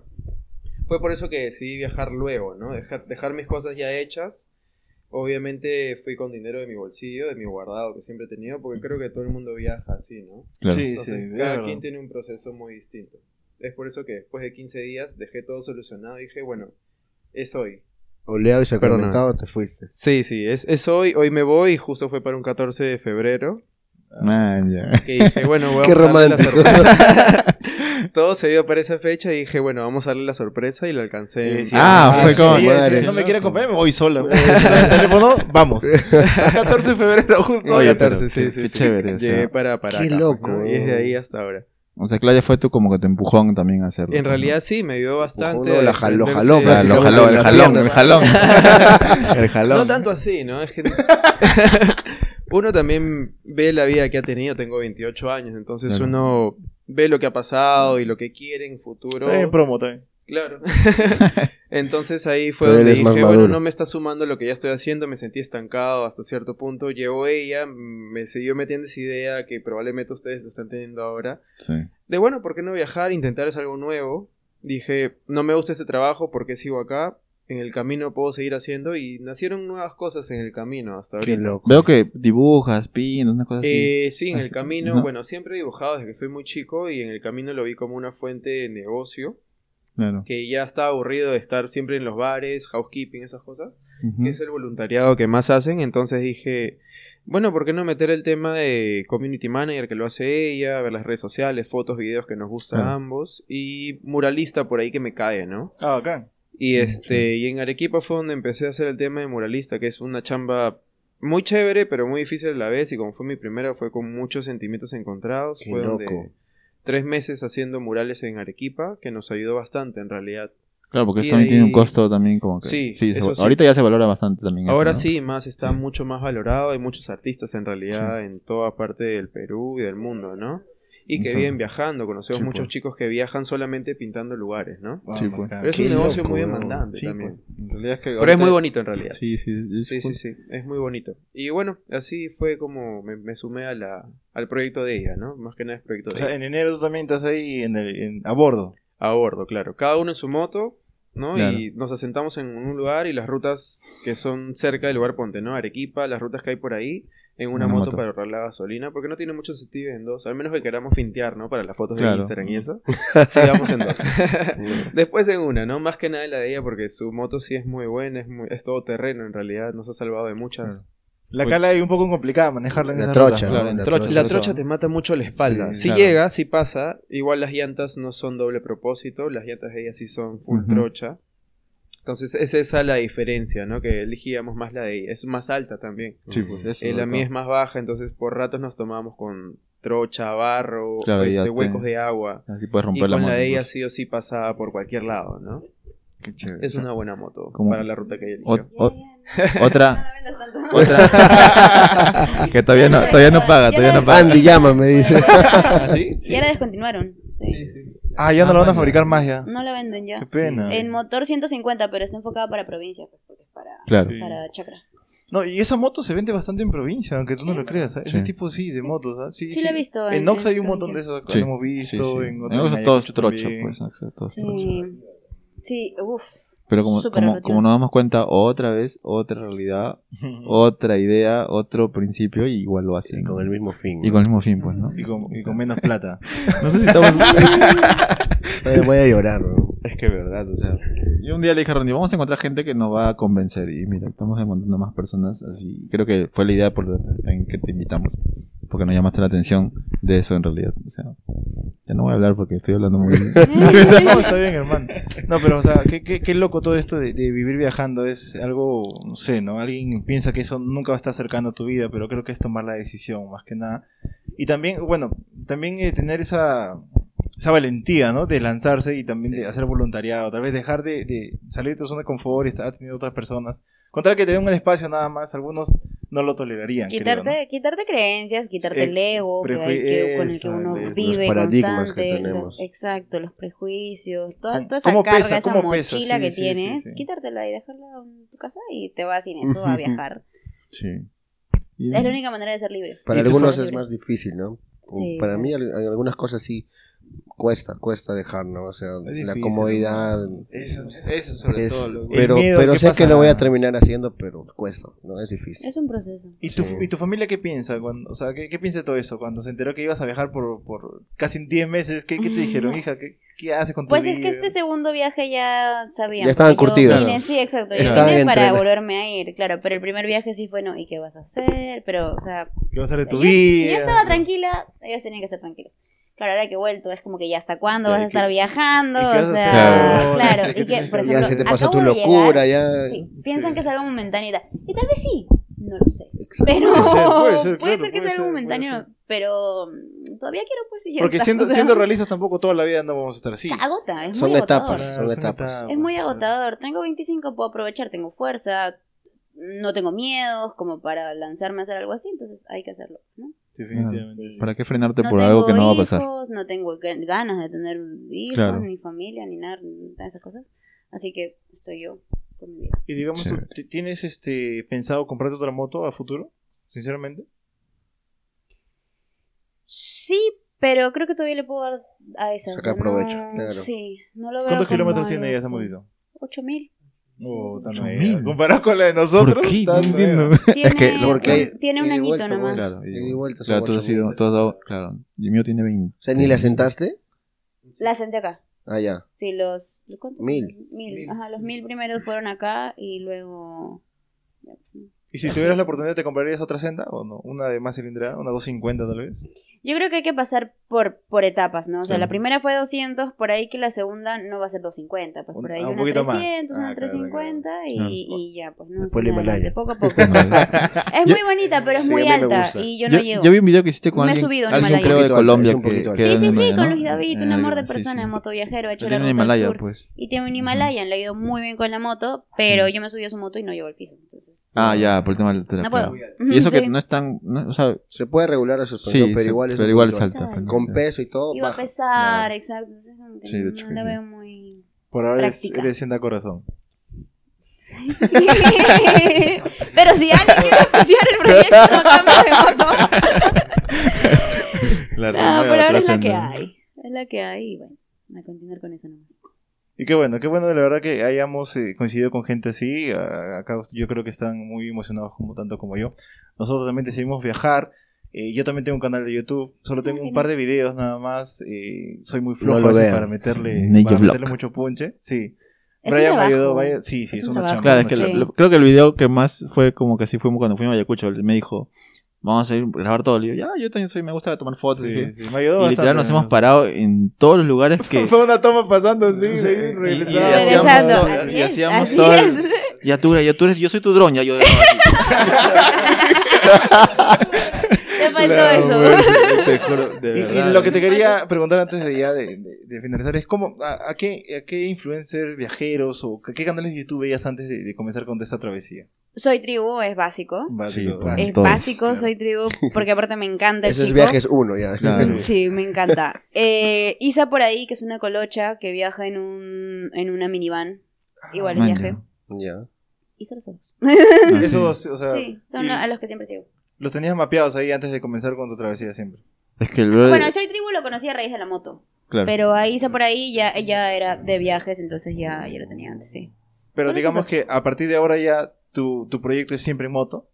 Fue por eso que decidí viajar luego, ¿no? Dejar, dejar mis cosas ya hechas. Obviamente fui con dinero de mi bolsillo, de mi guardado que siempre he tenido, porque creo que todo el mundo viaja así, ¿no? Claro. Sí, Entonces, sí. cada claro. quien tiene un proceso muy distinto. Es por eso que después de 15 días dejé todo solucionado y dije, bueno, es hoy. Oleado y sacramentado te fuiste. Sí, sí, es, es hoy, hoy me voy y justo fue para un 14 de febrero. Man. Que dije, bueno, *laughs* vamos Qué a darle la sorpresa. *laughs* Todo se dio para esa fecha y dije, bueno, vamos a darle la sorpresa y la alcancé. Sí. Ah, fue como- sí, sí, madre. no me quiere acompañar, me voy sola. *laughs* el teléfono, vamos. 14 de febrero, justo. Oye, hoy. 14, pero sí, qué- sí, qué sí. chévere, o sea. Llegué para, para Qué acá, loco. ¿no? Y desde ahí hasta ahora. O sea, Claudia fue tú como que te empujón también a hacerlo. En ¿no? realidad sí, me ayudó bastante. no, la jaló, lo jaló, el jalón, el jalón. El jalón. No tanto así, ¿no? Es que uno también ve la vida que ha tenido, tengo 28 años, entonces Claro. uno ve lo que ha pasado y lo que quiere en futuro. Está bien promo, bien. Claro. *laughs* *laughs* entonces ahí fue Pero donde dije, bueno, maduro. no me está sumando lo que ya estoy haciendo, me sentí estancado hasta cierto punto. Llegó ella, me siguió metiendo esa idea que probablemente ustedes lo están teniendo ahora. Sí. De bueno, ¿por qué no viajar? Intentar es algo nuevo. Dije, no me gusta este trabajo, ¿por qué sigo acá? En el camino puedo seguir haciendo y nacieron nuevas cosas en el camino hasta Qué ahorita. loco. Veo que dibujas, pintas, una cosa así. Eh, sí, en el camino, No. bueno, siempre he dibujado desde que soy muy chico y en el camino lo vi como una fuente de negocio, Claro. que ya estaba aburrido de estar siempre en los bares, housekeeping, esas cosas, que es el voluntariado que más hacen, entonces dije, bueno, ¿por qué no meter el tema de community manager que lo hace ella, ver las redes sociales, fotos, videos que nos gustan Claro. a ambos y muralista por ahí que me cae, ¿no? Ah, acá. Y este, y en Arequipa fue donde empecé a hacer el tema de muralista, que es una chamba muy chévere, pero muy difícil a la vez. Y como fue mi primera, fue con muchos sentimientos encontrados. Qué fue loco. donde tres meses haciendo murales en Arequipa, que nos ayudó bastante en realidad. Claro, porque y eso también tiene un costo también como que... Sí, eso sí. Ahorita ya se valora bastante también eso, Ahora ¿no? sí, más está Sí. mucho más valorado. Hay muchos artistas en realidad en toda parte del Perú y del mundo, ¿no? Y que viven viajando. Conocemos Sí, muchos pues. chicos que viajan solamente pintando lugares, ¿no? Sí, pues. Pero es un negocio loco, muy demandante Sí, también. pues. En realidad es que Pero es muy bonito en realidad. Sí, sí, es Sí, sí, cool. sí, es muy bonito. Y bueno, así fue como me, me sumé a la, al proyecto de ella, ¿no? Más que nada es proyecto O de sea, ella. en enero tú también estás ahí en el, en- a bordo. A bordo, claro. Cada uno en su moto, ¿no? Claro. Y nos asentamos en un lugar y las rutas que son cerca del lugar ponte, ¿no? Arequipa, las rutas que hay por ahí, en una, Una moto, moto. para ahorrar la gasolina, porque no tiene mucho sentido en dos, al menos que queramos fintear, ¿no? Para las fotos de. Instagram y eso. *laughs* Sí, vamos en dos. *laughs* *laughs* Después en una, ¿no? Más que nada la de ella, porque su moto sí es muy buena, es, muy, es todo terreno en realidad, nos ha salvado de muchas. Claro. La cala es un poco complicada manejarla en La esa trocha, ruta. ¿no? en La trocha. La te mata mucho la espalda. Sí, si claro. llega, si pasa. Igual las llantas no son doble propósito. Las llantas de ella sí son full trocha. Entonces es esa la diferencia, ¿no? Que elegíamos más la de ella. Es más alta también. Sí, pues eso. Eh, la mía es más baja, entonces por ratos nos tomábamos con trocha, barro, Claro, este, te- huecos de agua. Así puedes Y romper con la la, moto. de ella pues. sí o sí pasaba por cualquier lado, ¿no? Qué chévere. Es una buena moto Como- para la ruta que ella eligió. o- otra, la otra. *laughs* *laughs* que todavía no, todavía no paga, todavía la no paga. Andy, llama, me dice. *laughs* ¿Ah, sí? Ya la descontinuaron. Sí. Ah, ya no la van a fabricar más ya. No la venden ya. Qué pena. En motor 150, pero está enfocada para provincia, pues, porque es para, Claro. Sí. para chacra. No, y esa moto se vende bastante en provincia, aunque tú no lo creas. Ese tipo sí, de motos. ¿ah? Sí, Sí, la he visto En en- Nox hay un montón de esos que Sí. hemos visto. Sí, sí. En otros Ayacucho trocha, pues. Sí, uff. Pero como, como, como nos damos cuenta, otra vez, otra realidad, *laughs* otra idea, otro principio, y igual lo hacen. Con el mismo fin. Y con el mismo fin, pues, ¿no? Y con, y con menos plata. *laughs* No sé si estamos... *laughs* Voy a llorar, ¿no? es que verdad, o sea... Yo un día le dije a Ronnie, vamos a encontrar gente que nos va a convencer. Y mira, estamos encontrando más personas, así... Creo que fue la idea por la en que te invitamos. Porque nos llamaste la atención de eso, en realidad. O sea... Ya no voy a hablar porque estoy hablando muy... no, está bien, hermano. No, pero, o sea, qué, qué, qué loco todo esto de, de vivir viajando. Es algo, no sé, ¿no? Alguien piensa que eso nunca va a estar cercano a tu vida, pero creo que es tomar la decisión, más que nada. Y también, bueno, también eh, tener esa, esa valentía, ¿no? De lanzarse y también de hacer voluntariado. Tal vez dejar de, de salir de tu zona de confort y estar atendiendo a otras personas. Con tal que te den un espacio nada más, algunos no lo tolerarían. creo, Quitarte, ¿no? quitarte creencias, quitarte Eh, el ego que hay que- con el que uno vive los paradigmas constante. que lo- tenemos. exacto, los prejuicios, toda, ¿Cómo- toda esa carga, pesa? esa mochila Sí, que sí, tienes, sí. quitártela y dejarla en tu casa y te vas sin eso a viajar. Sí. Y- Es la única manera de ser libre. Para ¿Y tú, algunos es más difícil, ¿no? Sí, Para mí, en algunas cosas sí cuesta, cuesta dejar, ¿no? O sea, Es la difícil, comodidad. Eso, eso sobre es- todo. lo- pero miedo, pero ¿qué sé que lo voy a terminar haciendo, pero cuesta, ¿no? Es difícil. Es un proceso. ¿Y tu, Sí. ¿Y tu familia qué piensa? Cuando, o sea, ¿qué, qué piensa de todo eso? Cuando se enteró que ibas a viajar por, por casi 10 meses, ¿qué, qué te dijeron, hija? ¿Qué, qué haces con tu Pues vida? es que este segundo viaje ya sabían. Ya estaban yo curtidos. vine- sí, exacto. Yo Estaban vine para volverme a ir, claro. Pero el primer viaje sí fue, no, ¿y qué vas a hacer? Pero, o sea, ¿Qué vas a hacer de tu vida? Si yo estaba tranquila, ellos tenían que estar tranquilos. Ahora que he vuelto, es como que ya hasta cuándo vas a ¿y estar viajando, o sea, claro, *laughs* ¿Qué y que, tienes por que ya se te pasó tu locura, llegar, ya. sí, piensan Sí. que es algo momentáneo y tal. Y tal vez sí, no lo sé. Exacto. Pero Puede ser, puede ser, *laughs* claro, que puede sea algo momentáneo, pero mm, todavía quiero pues y Porque está, siendo, *laughs* o sea, siendo realistas tampoco toda la vida no vamos a estar así. agota, es Son muy agotador. etapas, son etapas. Es muy agotador. Tengo 25, puedo aprovechar, tengo fuerza, no tengo miedos como para lanzarme a hacer algo así, entonces hay que hacerlo, ¿no? Definitivamente. Sí. sí. ¿Para qué frenarte no por algo que no va a pasar? hijos, no tengo ga- ganas de tener hijos, Claro. ni familia, ni nada, ni todas esas cosas. Así que estoy yo con mi vida. Y digamos, ¿tú Chévere. t- ¿tienes este pensado comprarte otra moto a futuro? Sinceramente. Sí, pero creo que todavía le puedo dar a esa. Sacar provecho, no- claro. Sí, no lo veo ¿Cuántos kilómetros tiene ella esa motito? 8000. Oh, tan mil. Comparado con la de nosotros, ¿Por qué? No entiendo. Tiene, que- porque hay- tiene un y añito nomás. Claro, Ida y vuelta claro, tú has sido, mil. tú has dado, claro, y el mío tiene 20. O sea, ¿ni la sentaste? La senté acá. Ah, ya. Sí, los. ¿cuántos? Mil. Mil. Ajá, los mil primeros fueron acá y luego. ¿Y si tuvieras la oportunidad, te comprarías otra senda o no? ¿Una de más cilindrada? ¿Una 250 tal vez? Yo creo que hay que pasar por, por etapas, ¿no? O sea, Sí. la primera fue 200, por ahí que la segunda no va a ser 250, pues Un- por ahí ah, un una poquito más. 300, Ah, una claro, 350 y, Claro. y ya, pues no. Después adelante, Himalaya. Poco a poco. es muy bonita, pero es Sí, muy alta y yo no yo, llego. yo vi un video que hiciste con Me he subido en alguien Himalaya. creo de un Colombia un que, poquito que Sí, sí, sí, Himalaya, con. Luis David, un Eh, amor de persona, motoviajero, ha hecho la tiene al Himalaya, pues. Y tiene un Himalayan, le ha ido muy bien con la moto, pero yo me subí a su moto y no llevo el piso. Entonces, Ah, ya, por el tema de la altura. No puedo. Y eso Sí. que no es tan. no- o sea, Se puede regular la suspensión, sí, pero se- igual es pero un igual poquito salta. Claro. ¿no? Con peso y todo, Iba a baja. pesar, Claro. exacto. Entonces, como que Sí, de no hecho que lo sí. veo muy. Por ahora eres, Práctica. eres sienda corazón. *laughs* Pero si alguien quiere auspiciar el proyecto, no cambio de moto. La No, renueva por ahora es la que hay. Es la que hay y bueno, a continuar con eso nomás. Y qué bueno, qué bueno la verdad que hayamos eh, coincidido con gente así. Acá yo creo que están muy emocionados como tanto como yo. Nosotros también decidimos viajar. Eh, yo también tengo un canal de YouTube. Solo tengo un par de videos nada más. eh, soy muy flojo No para meterle, para meterle mucho punche. Sí. Es Brian me ayudó. vaya- sí, sí, Es es, un una chamba. Claro, es una que chamba. lo- lo- creo que el video que más fue como que así fuimos cuando fuimos a Ayacucho. Me dijo, vamos a ir a grabar todo. Le digo, ya, yo también soy, me gusta tomar fotos. Sí, y sí, me ayudó y literal nos ¿no? hemos parado en todos los lugares *laughs* que... Fue una toma pasando así, ahí, y- y regresando. Regresando. hacíamos- Así y hacíamos así todo el- es. Ya tú, ya tú eres, yo soy tu dron, ya yo... Te *laughs* faltó Claro, eso. bueno. te juro, de Y, y lo que te quería preguntar antes de ya de, de- de finalizar es cómo, a, a qué, a qué influencers, viajeros o a qué canales de YouTube veías antes de, de comenzar con esta travesía? Soy tribu, es básico. Básico, Es todos, básico, claro. soy tribu, *laughs* porque aparte me encanta el Esos chico. viajes uno ya. Claro. *laughs* Sí, me encanta. Eh, Isa por ahí, que es una colocha que viaja en un en una minivan. Igual es Man, viaje. Ya. Isa los dos. Ah, sí. Esos, o sea, Sí, son y a los que siempre sigo. los tenías mapeados ahí antes de comenzar con tu travesía siempre. Es que el brother... Bueno, soy tribu lo conocí a raíz de la moto. claro. Pero a Isa por ahí ya ella era de viajes, entonces ya, ya lo tenía antes, sí. Pero digamos que a partir de ahora ya tu, tu proyecto es siempre en moto.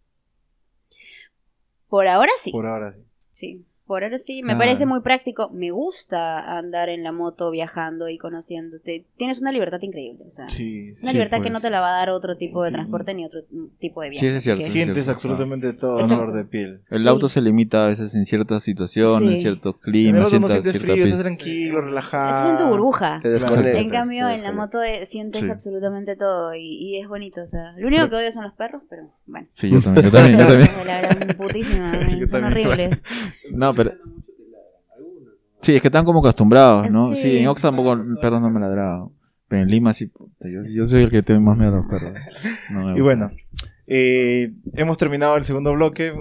Por ahora sí. Por ahora sí. Sí, por ahora sí. Me Ah. parece muy práctico. Me gusta andar en la moto viajando y conociéndote. Tienes una libertad increíble. O sea, Sí, una Sí, libertad pues. que no te la va a dar otro tipo de Sí. transporte ni otro tipo de viaje. Sí, es cierto. Sientes cierto. absolutamente todo a Exacto. flor de piel. El Sí. auto se limita a veces en ciertas situaciones, en ciertos En el climas, auto no cierta, sientes cierta frío, estás tranquilo, relajado. Estás en tu burbuja. En cambio, te en la moto eh, sientes Sí. absolutamente todo y, y es bonito. O sea, lo único que odio son los perros, pero bueno. Sí, yo también, yo también, yo *laughs* también. La gran putísima, son *laughs* horribles. No, pero... Sí, es que están como acostumbrados, ¿no? Sí, Sí. en Ox tampoco el perro no me ladraba. Pero en Lima sí, puta, yo, yo soy el que tiene más miedo a los perros. *laughs* No Y bueno, eh, hemos terminado el segundo bloque.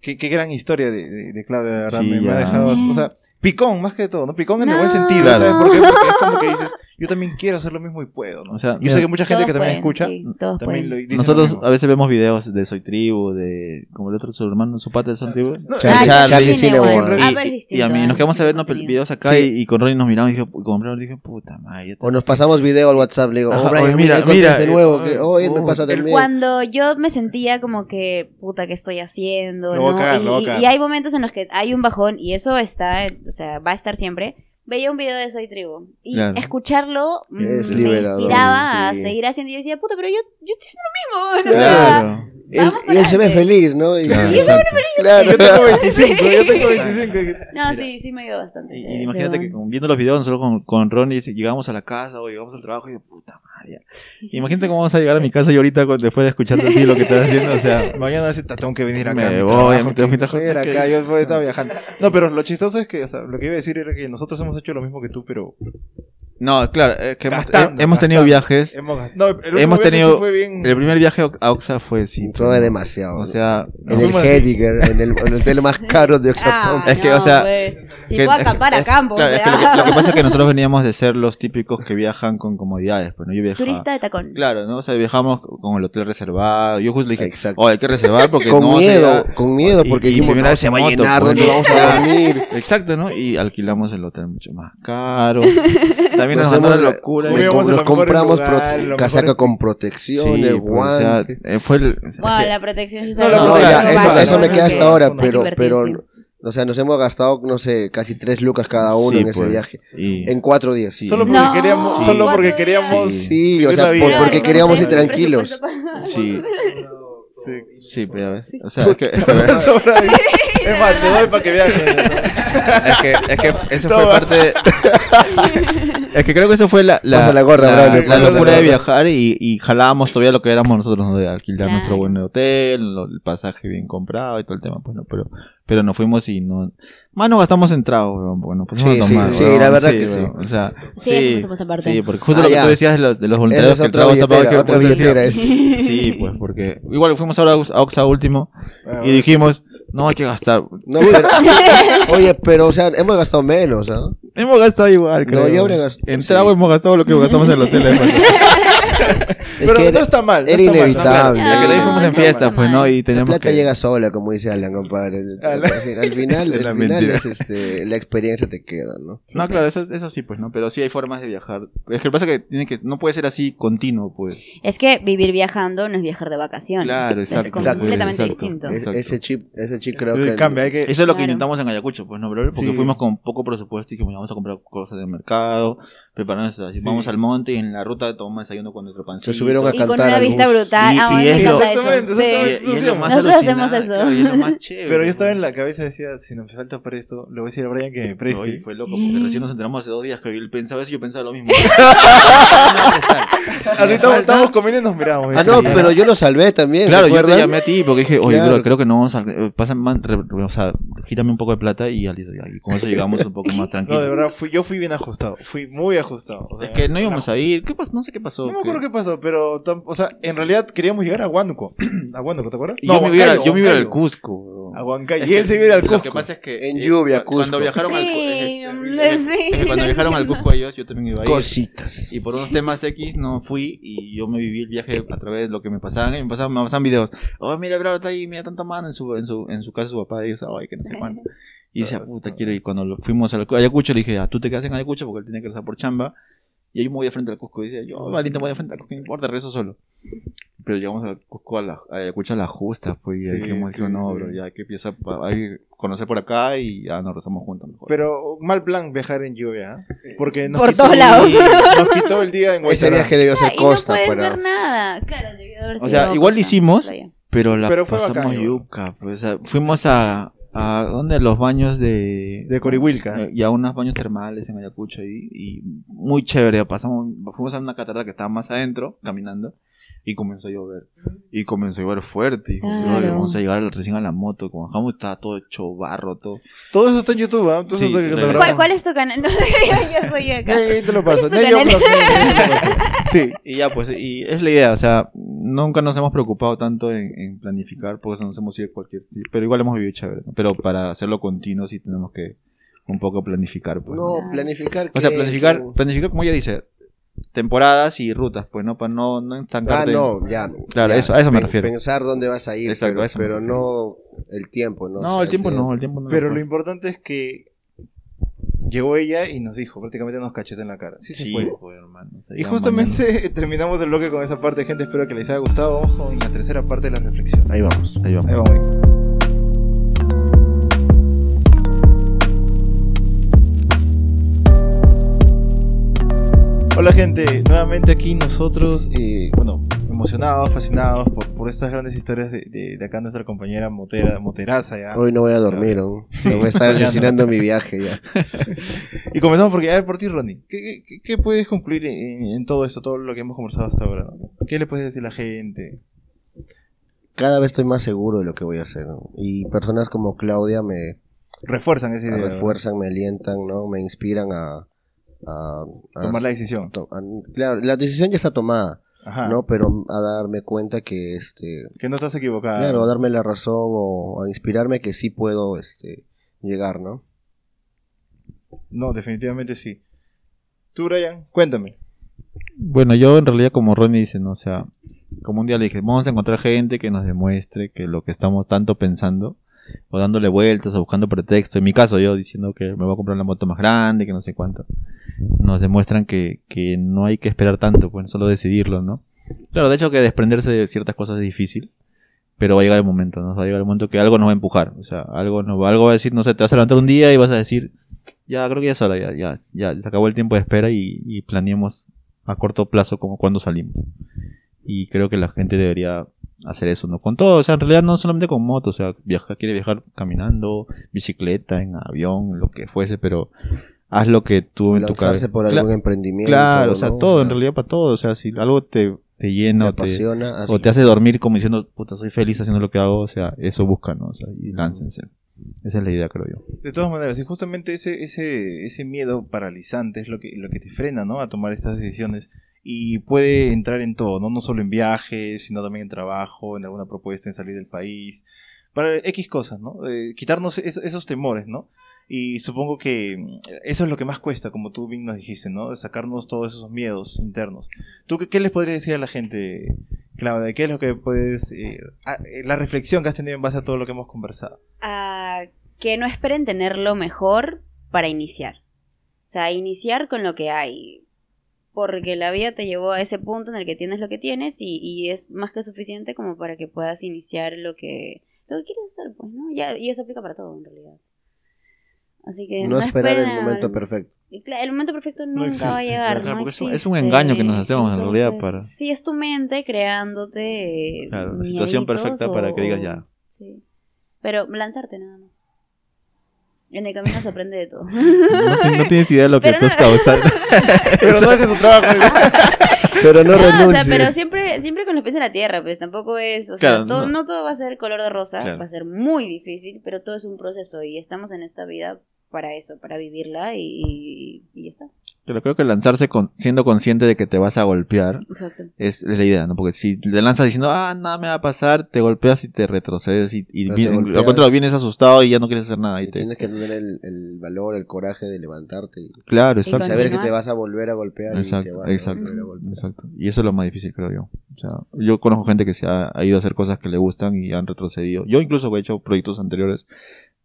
Qué, qué gran historia de, de, de Claudia, de verdad. Sí, me, me ha dejado, o sea, picón más que todo, ¿no? Picón en el No. buen sentido. ¿sabes por qué? *laughs* Porque es como que dices, yo también quiero hacer lo mismo y puedo, ¿no? O sea, yo mira, sé que mucha gente que también pueden, escucha, sí, todos también lo dice Nosotros lo a veces vemos videos de Soy Tribu, de como el otro su hermano, su pata de Son Tribu. No, Charlie- Ah, Charlie Charlie. Y, a mí nos quedamos a ver Sí, unos contenido. videos acá Sí. y, y con Ronnie nos miramos y dije, con Ronnie dije, puta madre. O nos pasamos video al WhatsApp, le digo, Ajá, oh, Brian, oye, mira, mira, mira, de nuevo, oye, que hoy me oh, pasa el también. Cuando yo me sentía como que, puta, ¿qué estoy haciendo? Y hay momentos en los que hay un bajón y eso está, o sea, va a estar siempre. Veía un video de Soy Tribu y Claro. escucharlo Es me liberador, inspiraba a sí. seguir haciendo. Y yo decía, puta, pero yo, yo estoy haciendo lo mismo. *laughs* O sea, Claro. Él- vamos y él se ve feliz, ¿no? Y, Claro, Y eso *laughs* exacto. claro. Yo tengo *laughs* 25, yo tengo 25. No, sí, sí me ayudó bastante. Y, y imagínate que viendo los videos nosotros con, con Ronnie llegamos a la casa o llegamos al trabajo y yo, puta madre. Ya. Imagínate cómo vamos a llegar a mi casa y ahorita con- después de escucharte a ti lo que estás haciendo, o sea, *laughs* Mañana decir, tengo que venir acá. Me voy, me tengo que venir acá, que- yo después estaba viajando. No, pero lo chistoso es que, o sea, lo que iba a decir era que nosotros hemos hecho lo mismo que tú, pero no, claro, es que hemos, Gastando, eh, hemos tenido gastando. viajes. hemos, no, el Hemos viaje tenido- sí fue bien. El primer viaje a Oxa fue sí. Fue demasiado. O sea, en el. Hediger, en el, en el hotel más *laughs* caro de Oxapam. Ah, Es que, no, o sea, si que- puedo acampar es- a campo. Claro, es que lo, que, lo que pasa es que *laughs* nosotros veníamos de ser los típicos que viajan con comodidades, pues no yo viajaba. Turista de tacón. Claro, ¿no? O sea, viajamos con el hotel reservado. Yo justo le dije, Exacto. oh, hay que reservar porque *laughs* con no miedo, se da- con miedo, porque y dijimos, primera no, vez se va a llenar, pues. ¿dónde vamos a *laughs* dormir? Exacto, ¿no? Y alquilamos el hotel mucho más caro. *laughs* También nos Nos hemos- locura. Nos los mejores compramos pro- los casaca con protección, Sí, pues, o sea, eh, fue el... o sea, Wow, que- la protección sí No, No, no eso, eso me queda hasta ahora, pero, pero. O sea, nos hemos gastado, no sé, casi tres lucas cada uno sí, en ese pues, viaje. y- En cuatro días. Sí. Solo porque No, queríamos, sí. solo porque queríamos. Sí, o sea, por- porque queríamos ir tranquilos. *laughs* Sí, Sí. sí, pero a ver, o sea, es que, es es más, te doy para que viajes. que, es que eso fue parte de... *laughs* Es que creo que eso fue la, la, la locura de viajar y, y jalábamos todavía lo que éramos nosotros, ¿no? De alquilar Claro. nuestro buen hotel, lo- el pasaje bien comprado y todo el tema, pues no, pero, pero nos fuimos y no... Más no gastamos en trago, weón, porque nos pusimos Sí, a sí, tomar, sí, weón, la verdad que sí. weón, O sea, Sí, aparte. Sí, porque justo Ah, lo que ya. tú decías de los, de los voluntarios que el trago billetera, que otra billetera. *laughs* Sí, pues, porque igual fuimos ahora a Ox- a Oxa último y dijimos, no hay que gastar. No, pero, *laughs* oye, pero, o sea, hemos gastado menos, ¿ah? Hemos gastado igual, creo. No, yo habré gastado- En sí. trago hemos gastado lo que gastamos en el hotel. *laughs* *laughs* Es Pero que no está mal. no era está mal, no, inevitable. claro. Fuimos en fiestas, está pues, ¿no? Y La teníamos plata que... llega sola, como dice Alan, compadre. Ah, *laughs* Al, la- fin- al final, Es la al final mentira. es, este, la experiencia te queda, ¿no? Sí, No, pues. claro, eso, eso sí, pues, ¿no? Pero sí hay formas de viajar. Es que pasa que tiene que no puede ser así continuo, pues. Es que vivir viajando no es viajar de vacaciones. Claro, Es exacto, completamente exacto. distinto. Es- Exacto. ese chip, ese chip creo que... cambia, hay que... Eso es lo que intentamos en Ayacucho, pues, ¿no, bro? Porque Sí. fuimos con poco presupuesto y dijimos, vamos a comprar cosas del mercado, así, Sí. vamos al monte y en la ruta tomamos desayuno con nuestro pancito. Se subieron a Y con cantar una al vista bus. brutal. Y- ah, y es me lo-. Exactamente, Sí. exactamente. Y, y es lo más Nosotros hacemos eso. claro, y es lo más chévere. Pero yo estaba en la cabeza y decía, si nos falta para esto, le voy a decir a Brian que me preste. Oye, fue loco, porque recién nos enteramos hace dos días que él pensaba eso y yo pensaba lo mismo. *laughs* Así estamos, estamos comiendo y nos miramos. Ah, no, pero yo lo salvé también, Claro, yo te llamé a ti porque dije, oye, Claro. bro, creo que no vamos a... eh, Pasa, man, re- re- o sea, gírame un poco de plata y, con eso llegamos un poco más No, tranquilos. de verdad, fui, yo fui bien ajustado. Fui muy ajustado. O sea, Es que no íbamos a ir. ¿Qué pasó? No sé qué pasó. No me acuerdo qué pasó, pero, tam- o sea, en realidad queríamos llegar a Huánuco. *clears throat* a Huánuco, ¿te acuerdas? Y yo, me iba, a- yo me iba al. Cusco. bro. A Huancayo. Y él se iba a ir al Cusco. Lo que pasa es que... En lluvia, cu- Cuando Cusco. viajaron al Sí, hombre, eh, sí. es que cuando viajaron al Cusco ellos, yo también iba a ir. Cositas. Y por unos temas X no fui y yo me viví el viaje a través de lo que me pasaban y me pasaban, me pasaban videos. Oh, mira, bro, está ahí, mira tanta mano en su, en su, en su casa su papá y yo, ay, que no sé cuánto. Y decía, puta, quiero ir. Cuando lo- fuimos a Ayacucho le dije, ah, tú te quedas en Ayacucho porque él tiene que regresar por chamba. Y ahí me voy de frente al Cusco. Y decía, yo, valiente, voy de frente al Cusco, no importa, rezo solo. Pero llegamos al Cusco, a, la, a Ayacucho a las justas, pues, y Sí, dijimos, sí, no, sí. bro, ya hay que empieza a hay que conocer por acá y ya nos rezamos juntos mejor. Pero mal plan viajar en lluvia, ¿eh? Porque nos Por quitó- todos lados. Nos quitó el día en Ese viaje debió ser Ah, y no costa puedes para... ver nada. Claro, debió haber O sido sea, igual lo costa, hicimos, playa. Pero la Pero pasamos bacán, yuca, pues, o sea, fuimos a, a ¿dónde? Los baños de... De Corihuilca. eh, Y a unos baños termales en Ayacucho ahí, y muy chévere, pasamos, fuimos a una catarata que estaba más adentro, caminando, y comenzó a llover, y comenzó a llover fuerte, y Claro. "Oye, vamos a llegar recién a la moto, como bajamos estaba todo hecho barro, todo. Todo eso está en YouTube, ¿ah? Todo eso Sí, está en regresa. YouTube. ¿Cuál, cuál es tu canal? *laughs* No, yo soy acá. Eh, ahí te lo ¿Cuál paso. Ya yo. *laughs* Sí. Y ya, pues, y es la idea, o sea, nunca nos hemos preocupado tanto en, en planificar, porque nos hemos ido a cualquier pero igual hemos vivido chévere, ¿no? Pero para hacerlo continuo sí tenemos que un poco planificar, pues. No, planificar... O sea, planificar, planificar como ella dice, temporadas y rutas, pues, ¿no? Para no, no Ah, estancarte. no, ya. Claro, ya. eso- a eso me refiero. Pensar dónde vas a ir, Exacto, pero, a eso pero no el tiempo, ¿no? No, O sea, el tiempo que- no, el tiempo no. Pero lo pasa. importante es que llegó ella y nos dijo, prácticamente nos cachete en la cara. Sí, se Sí, puede. pues, hermano. Y justamente *laughs* terminamos el bloque con esa parte, gente. Espero que les haya gustado. Vamos con la tercera parte de la reflexión. Ahí vamos. Ahí vamos. Ahí vamos. Hola gente, nuevamente aquí nosotros, eh, bueno, emocionados, fascinados por, por estas grandes historias de, de, de acá nuestra compañera Motera, Moteraza ya. Hoy no voy a dormir, ¿no? *laughs* Me voy a estar alucinando mi viaje ya. *laughs* Y comenzamos porque, a ver, por ti Ronnie, ¿qué, qué, qué puedes concluir en, en todo esto, todo lo que hemos conversado hasta ahora? ¿no? ¿Qué le puedes decir a la gente? Cada vez estoy más seguro de lo que voy a hacer. ¿no? Y personas como Claudia me Refuerzan esa me idea. refuerzan, me alientan, ¿no? Me inspiran a... a- a- Tomar la decisión. to- a- claro, la decisión ya está tomada, Ajá. ¿no? Pero a darme cuenta que, este... Que no estás equivocado. Claro, a darme la razón o a inspirarme que sí puedo, este... Llegar, ¿no? No, definitivamente sí. Tú, Brian, cuéntame. Bueno, yo en realidad como Ronnie dice, ¿no? O sea, como un día le dije, vamos a encontrar gente que nos demuestre que lo que estamos tanto pensando, o dándole vueltas, o buscando pretexto, en mi caso yo diciendo que me voy a comprar la moto más grande, que no sé cuánto, nos demuestran que, que no hay que esperar tanto, pues solo decidirlo, ¿no? Claro, de hecho que desprenderse de ciertas cosas es difícil, pero va a llegar el momento, ¿no? Va a llegar el momento que algo nos va a empujar, o sea, algo, nos va, algo va a decir, no sé, te vas a levantar un día y vas a decir, ya creo que ya es hora, ya, ya, ya, se acabó el tiempo de espera y, y planeemos a corto plazo como cuando salimos. Y creo que la gente debería hacer eso, ¿no? Con todo, o sea, en realidad no solamente con moto, o sea, viaja, quiere viajar caminando, bicicleta, en avión, lo que fuese, pero haz lo que tú en tu cabeza. por Cla- algún emprendimiento. Claro, o sea, ¿no? todo, en realidad para todo, o sea, si algo te, te te llena o te, apasiona. o te hace dormir como diciendo, puta, soy feliz haciendo lo que hago, o sea, eso busca, ¿no? O sea, y láncense. Esa es la idea, creo yo. De todas maneras, y justamente ese, ese, ese miedo paralizante es lo que, lo que te frena, ¿no? A tomar estas decisiones. Y puede entrar en todo, ¿no? No solo en viajes, sino también en trabajo, en alguna propuesta, en salir del país. Para X cosas, ¿no? Eh, quitarnos es- esos temores, ¿no? Y supongo que mm, eso es lo que más cuesta, como tú bien nos dijiste, ¿no? Sacarnos todos esos miedos internos. ¿Tú qué, qué les podrías decir a la gente, Claudia? ¿Qué es lo que puedes... eh, eh, la reflexión que has tenido en base a todo lo que hemos conversado? a que no esperen tenerlo mejor para iniciar. O sea, iniciar con lo que hay. Porque la vida te llevó a ese punto en el que tienes lo que tienes y, y es más que suficiente como para que puedas iniciar lo que, lo que quieres hacer, pues, ¿no? Ya, y eso aplica para todo, en realidad. Así que No esperar el momento perfecto. El momento perfecto nunca existe, va a llegar. claro, no porque es un- es existe. un engaño que nos hacemos, en realidad, para- Sí, es tu mente creándote. Claro, la situación perfecta para que digas ya. Sí. Pero lanzarte nada más. En el camino se aprende de todo. *laughs* No, ti- no tienes idea de lo que tú no- has causado. *laughs* Pero no dejes tu trabajo. Pero no, No, o sea, pero siempre, siempre con los pies en la tierra, pues tampoco es, o Claro, sea, todo- no. no. todo va a ser color de rosa, Claro. va a ser muy difícil, pero todo es un proceso y estamos en esta vida para eso, para vivirla y, y, y ya está. Pero creo que lanzarse con, siendo consciente de que te vas a golpear Exacto. es, es la idea, ¿no? Porque si te lanzas diciendo, ah, nada me va a pasar, te golpeas y te retrocedes y, y golpeas. al contrario, vienes asustado y ya no quieres hacer nada. Y Y te, tienes que tener el, el valor, el coraje de levantarte y Claro, Y exacto. saber que te vas a volver a golpear. y te Exacto, vas a exacto, volver a golpear. exacto. Y eso es lo más difícil, creo yo. O sea, yo conozco gente que se ha, ha ido a hacer cosas que le gustan y han retrocedido. Yo incluso he hecho proyectos anteriores,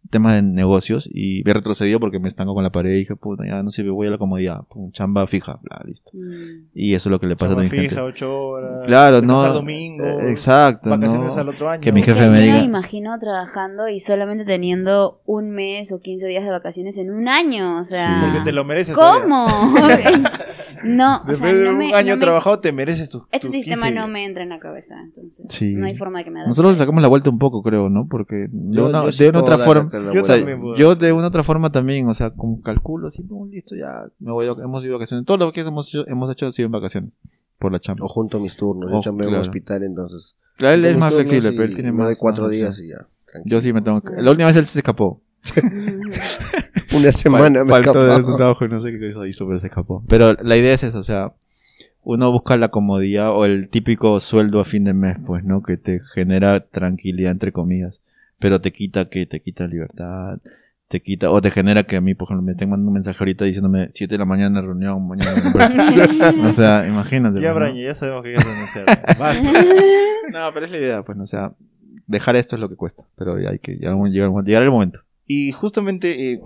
temas de negocios, y he retrocedido porque me estanco con la pared y dije, puta, ya no sirve, voy a la comodidad, pum, chamba fija, bla, listo. Mm. Y eso es lo que le pasa Chamba a mi gente. fija, ocho horas. Claro, no. descansar domingo. eh, Exacto, Vacaciones no. al otro año. Que mi jefe me yo diga- me imagino trabajando y solamente teniendo un mes o 15 días de vacaciones en un año, o sea... Porque te lo mereces. ¿Cómo? *laughs* *laughs* no, *laughs* o Después sea, de no un me- año no me- trabajado, te mereces tu. Este tus sistema 15 no me entra en la cabeza, entonces Sí. no hay forma de que me adapte Nosotros a le sacamos la vuelta un poco, creo, ¿no? Porque de Yo- una, yo sí de una otra forma, Yo también puedo. yo de una otra forma también, o sea, como calculo, así, "Oh, listo, ya me voy, a- hemos ido de vacaciones. Todo lo que hemos hecho, hemos hecho ha sido en vacaciones, por la chamba. O junto a mis turnos. Oh, Yo chambeo en claro. un hospital, entonces. Claro, él a es más flexible, pero él tiene más. doy cuatro más días y ya. tranquilo. Yo sí me tengo que... La última vez él se escapó. *laughs* Una semana me Faltó de su trabajo y no sé qué hizo, pero se escapó. Pero la idea es esa, o sea, uno busca la comodidad o el típico sueldo a fin de mes, pues, ¿no? Que te genera tranquilidad, entre comillas. Pero te quita que te quita libertad, te quita, o te genera que a mí, por ejemplo, me tengan un mensaje ahorita diciéndome 7 de la mañana reunión, mañana *laughs* en la empresa. O sea, imagínate. Ya, pues, ¿no? Ya sabemos que hay que renunciar. *laughs* No, pero es la idea, pues, ¿no? o sea, dejar esto es lo que cuesta, pero ya hay que llegar, llegar, llegar el momento. Y justamente eh,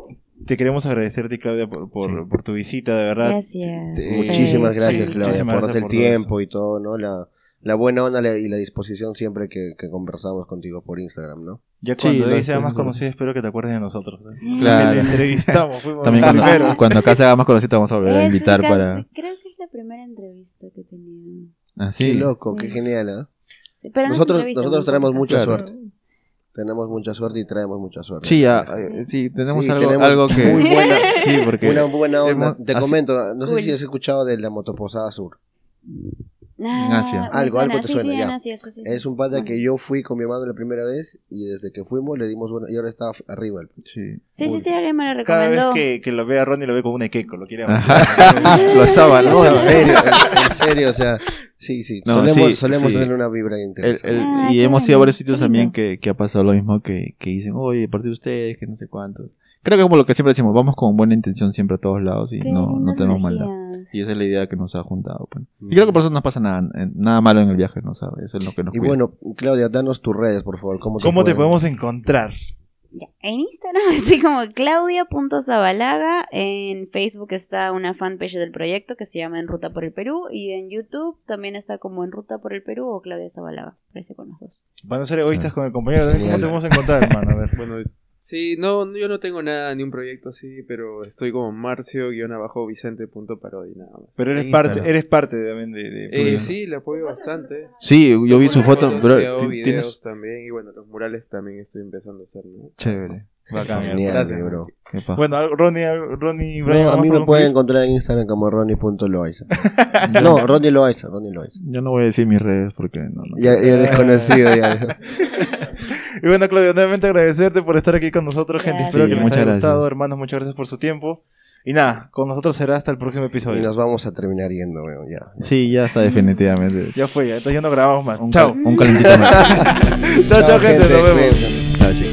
te queremos agradecerte, Claudia, por, por, Sí. por tu visita, de verdad. Gracias. Eh, Muchísimas Sí, gracias, sí, Claudia, muchísimas por gracias el tiempo y todo, ¿no? La, la buena onda la- y la disposición siempre que, que conversamos contigo por Instagram, ¿no? Ya Sí, cuando ella sea más conocida, espero que te acuerdes de nosotros. ¿eh? Claro. *laughs* Entrevistamos, fuimos También cuando, primeros. cuando acá se haga más conocido te vamos a volver a invitar casi- para... Creo que es la primera entrevista que he tenido. Así. Qué loco, qué Sí. genial, ¿ah? Sí, pero Nosotros- nosotros tenemos mucha suerte. Tenemos mucha suerte y traemos mucha suerte. Sí, ya, eh, sí, tenemos Sí, algo, tenemos algo que... muy buena- *laughs* Sí, porque... Una buena onda. hemos- Te comento, no sé si has escuchado de la motoposada sur. Ah, En Asia. Algo, suena, algo te sí, suena, sí, ya. en Asia, sí, sí, sí. Es un pata Bueno. que yo fui con mi hermano la primera vez y desde que fuimos le dimos una y ahora está arriba. el- Sí. Sí, sí, sí, alguien me lo Cada vez recomendó. que, que lo ve a Ronnie lo ve como un equeco, lo quiere *laughs* lo lo No, en serio, en, en serio, o sea, sí, sí. No, solemos sí, solemos sí. tener una vibra interesante. el- Ah, y hemos ido a varios sitios también que, que ha pasado lo mismo, que, que dicen, oye, a partir de ustedes, que no sé cuántos. Creo que como lo que siempre decimos, vamos con buena intención siempre a todos lados y no, tenemos maldad. Y esa es la idea que nos ha juntado. pues. Y creo que por eso no pasa nada, nada malo en el viaje, ¿no sabes? Eso es lo que nos Y cuida. bueno, Claudia, danos tus redes, por favor. ¿Cómo te, ¿Cómo te pueden- podemos encontrar? Ya, En Instagram *laughs* estoy como claudia.zabalaga. En Facebook está una fanpage del proyecto que se llama En Ruta por el Perú. Y en YouTube también está como En Ruta por el Perú o Claudia Zabalaga. Parece con los dos. Para no ser egoístas con el compañero, ¿cómo te Genial. podemos encontrar, hermano? A ver. Bueno, sí, no, yo no tengo nada, ni un proyecto así, pero estoy como marcio-vicente.parodi, nada más. Pero eres parte, eres parte también de... de- Eh, sí, le apoyo bastante. Sí, yo vi su foto, videos tienes... también, y bueno, los murales también estoy empezando a hacer, ¿no? Chévere. Bacán, Genial, Gracias, mi bro. Bueno, Ronnie, Ronnie, No, a mí ¿vamos me a pueden encontrar en Instagram como Ronnie.loaiza. *laughs* no, Ronnie Loaiza, Ronnie Loaiza. Yo no voy a decir mis redes porque no, no. Ya, ya desconocido, ya. *laughs* Y bueno, Claudio, nuevamente agradecerte por estar aquí con nosotros, gente. Gracias. Espero que Sí, les muchas haya gracias. gustado, hermanos. Muchas gracias por su tiempo. Y nada, con nosotros será hasta el próximo Y episodio. nos vamos a terminar yendo, weón, ya. Sí, ya está definitivamente. Ya fue, ya. Entonces ya no grabamos más. Un, Chao. cal- un calentito más. *laughs* chao, chao, gente. Nos vemos. Chao, chicos.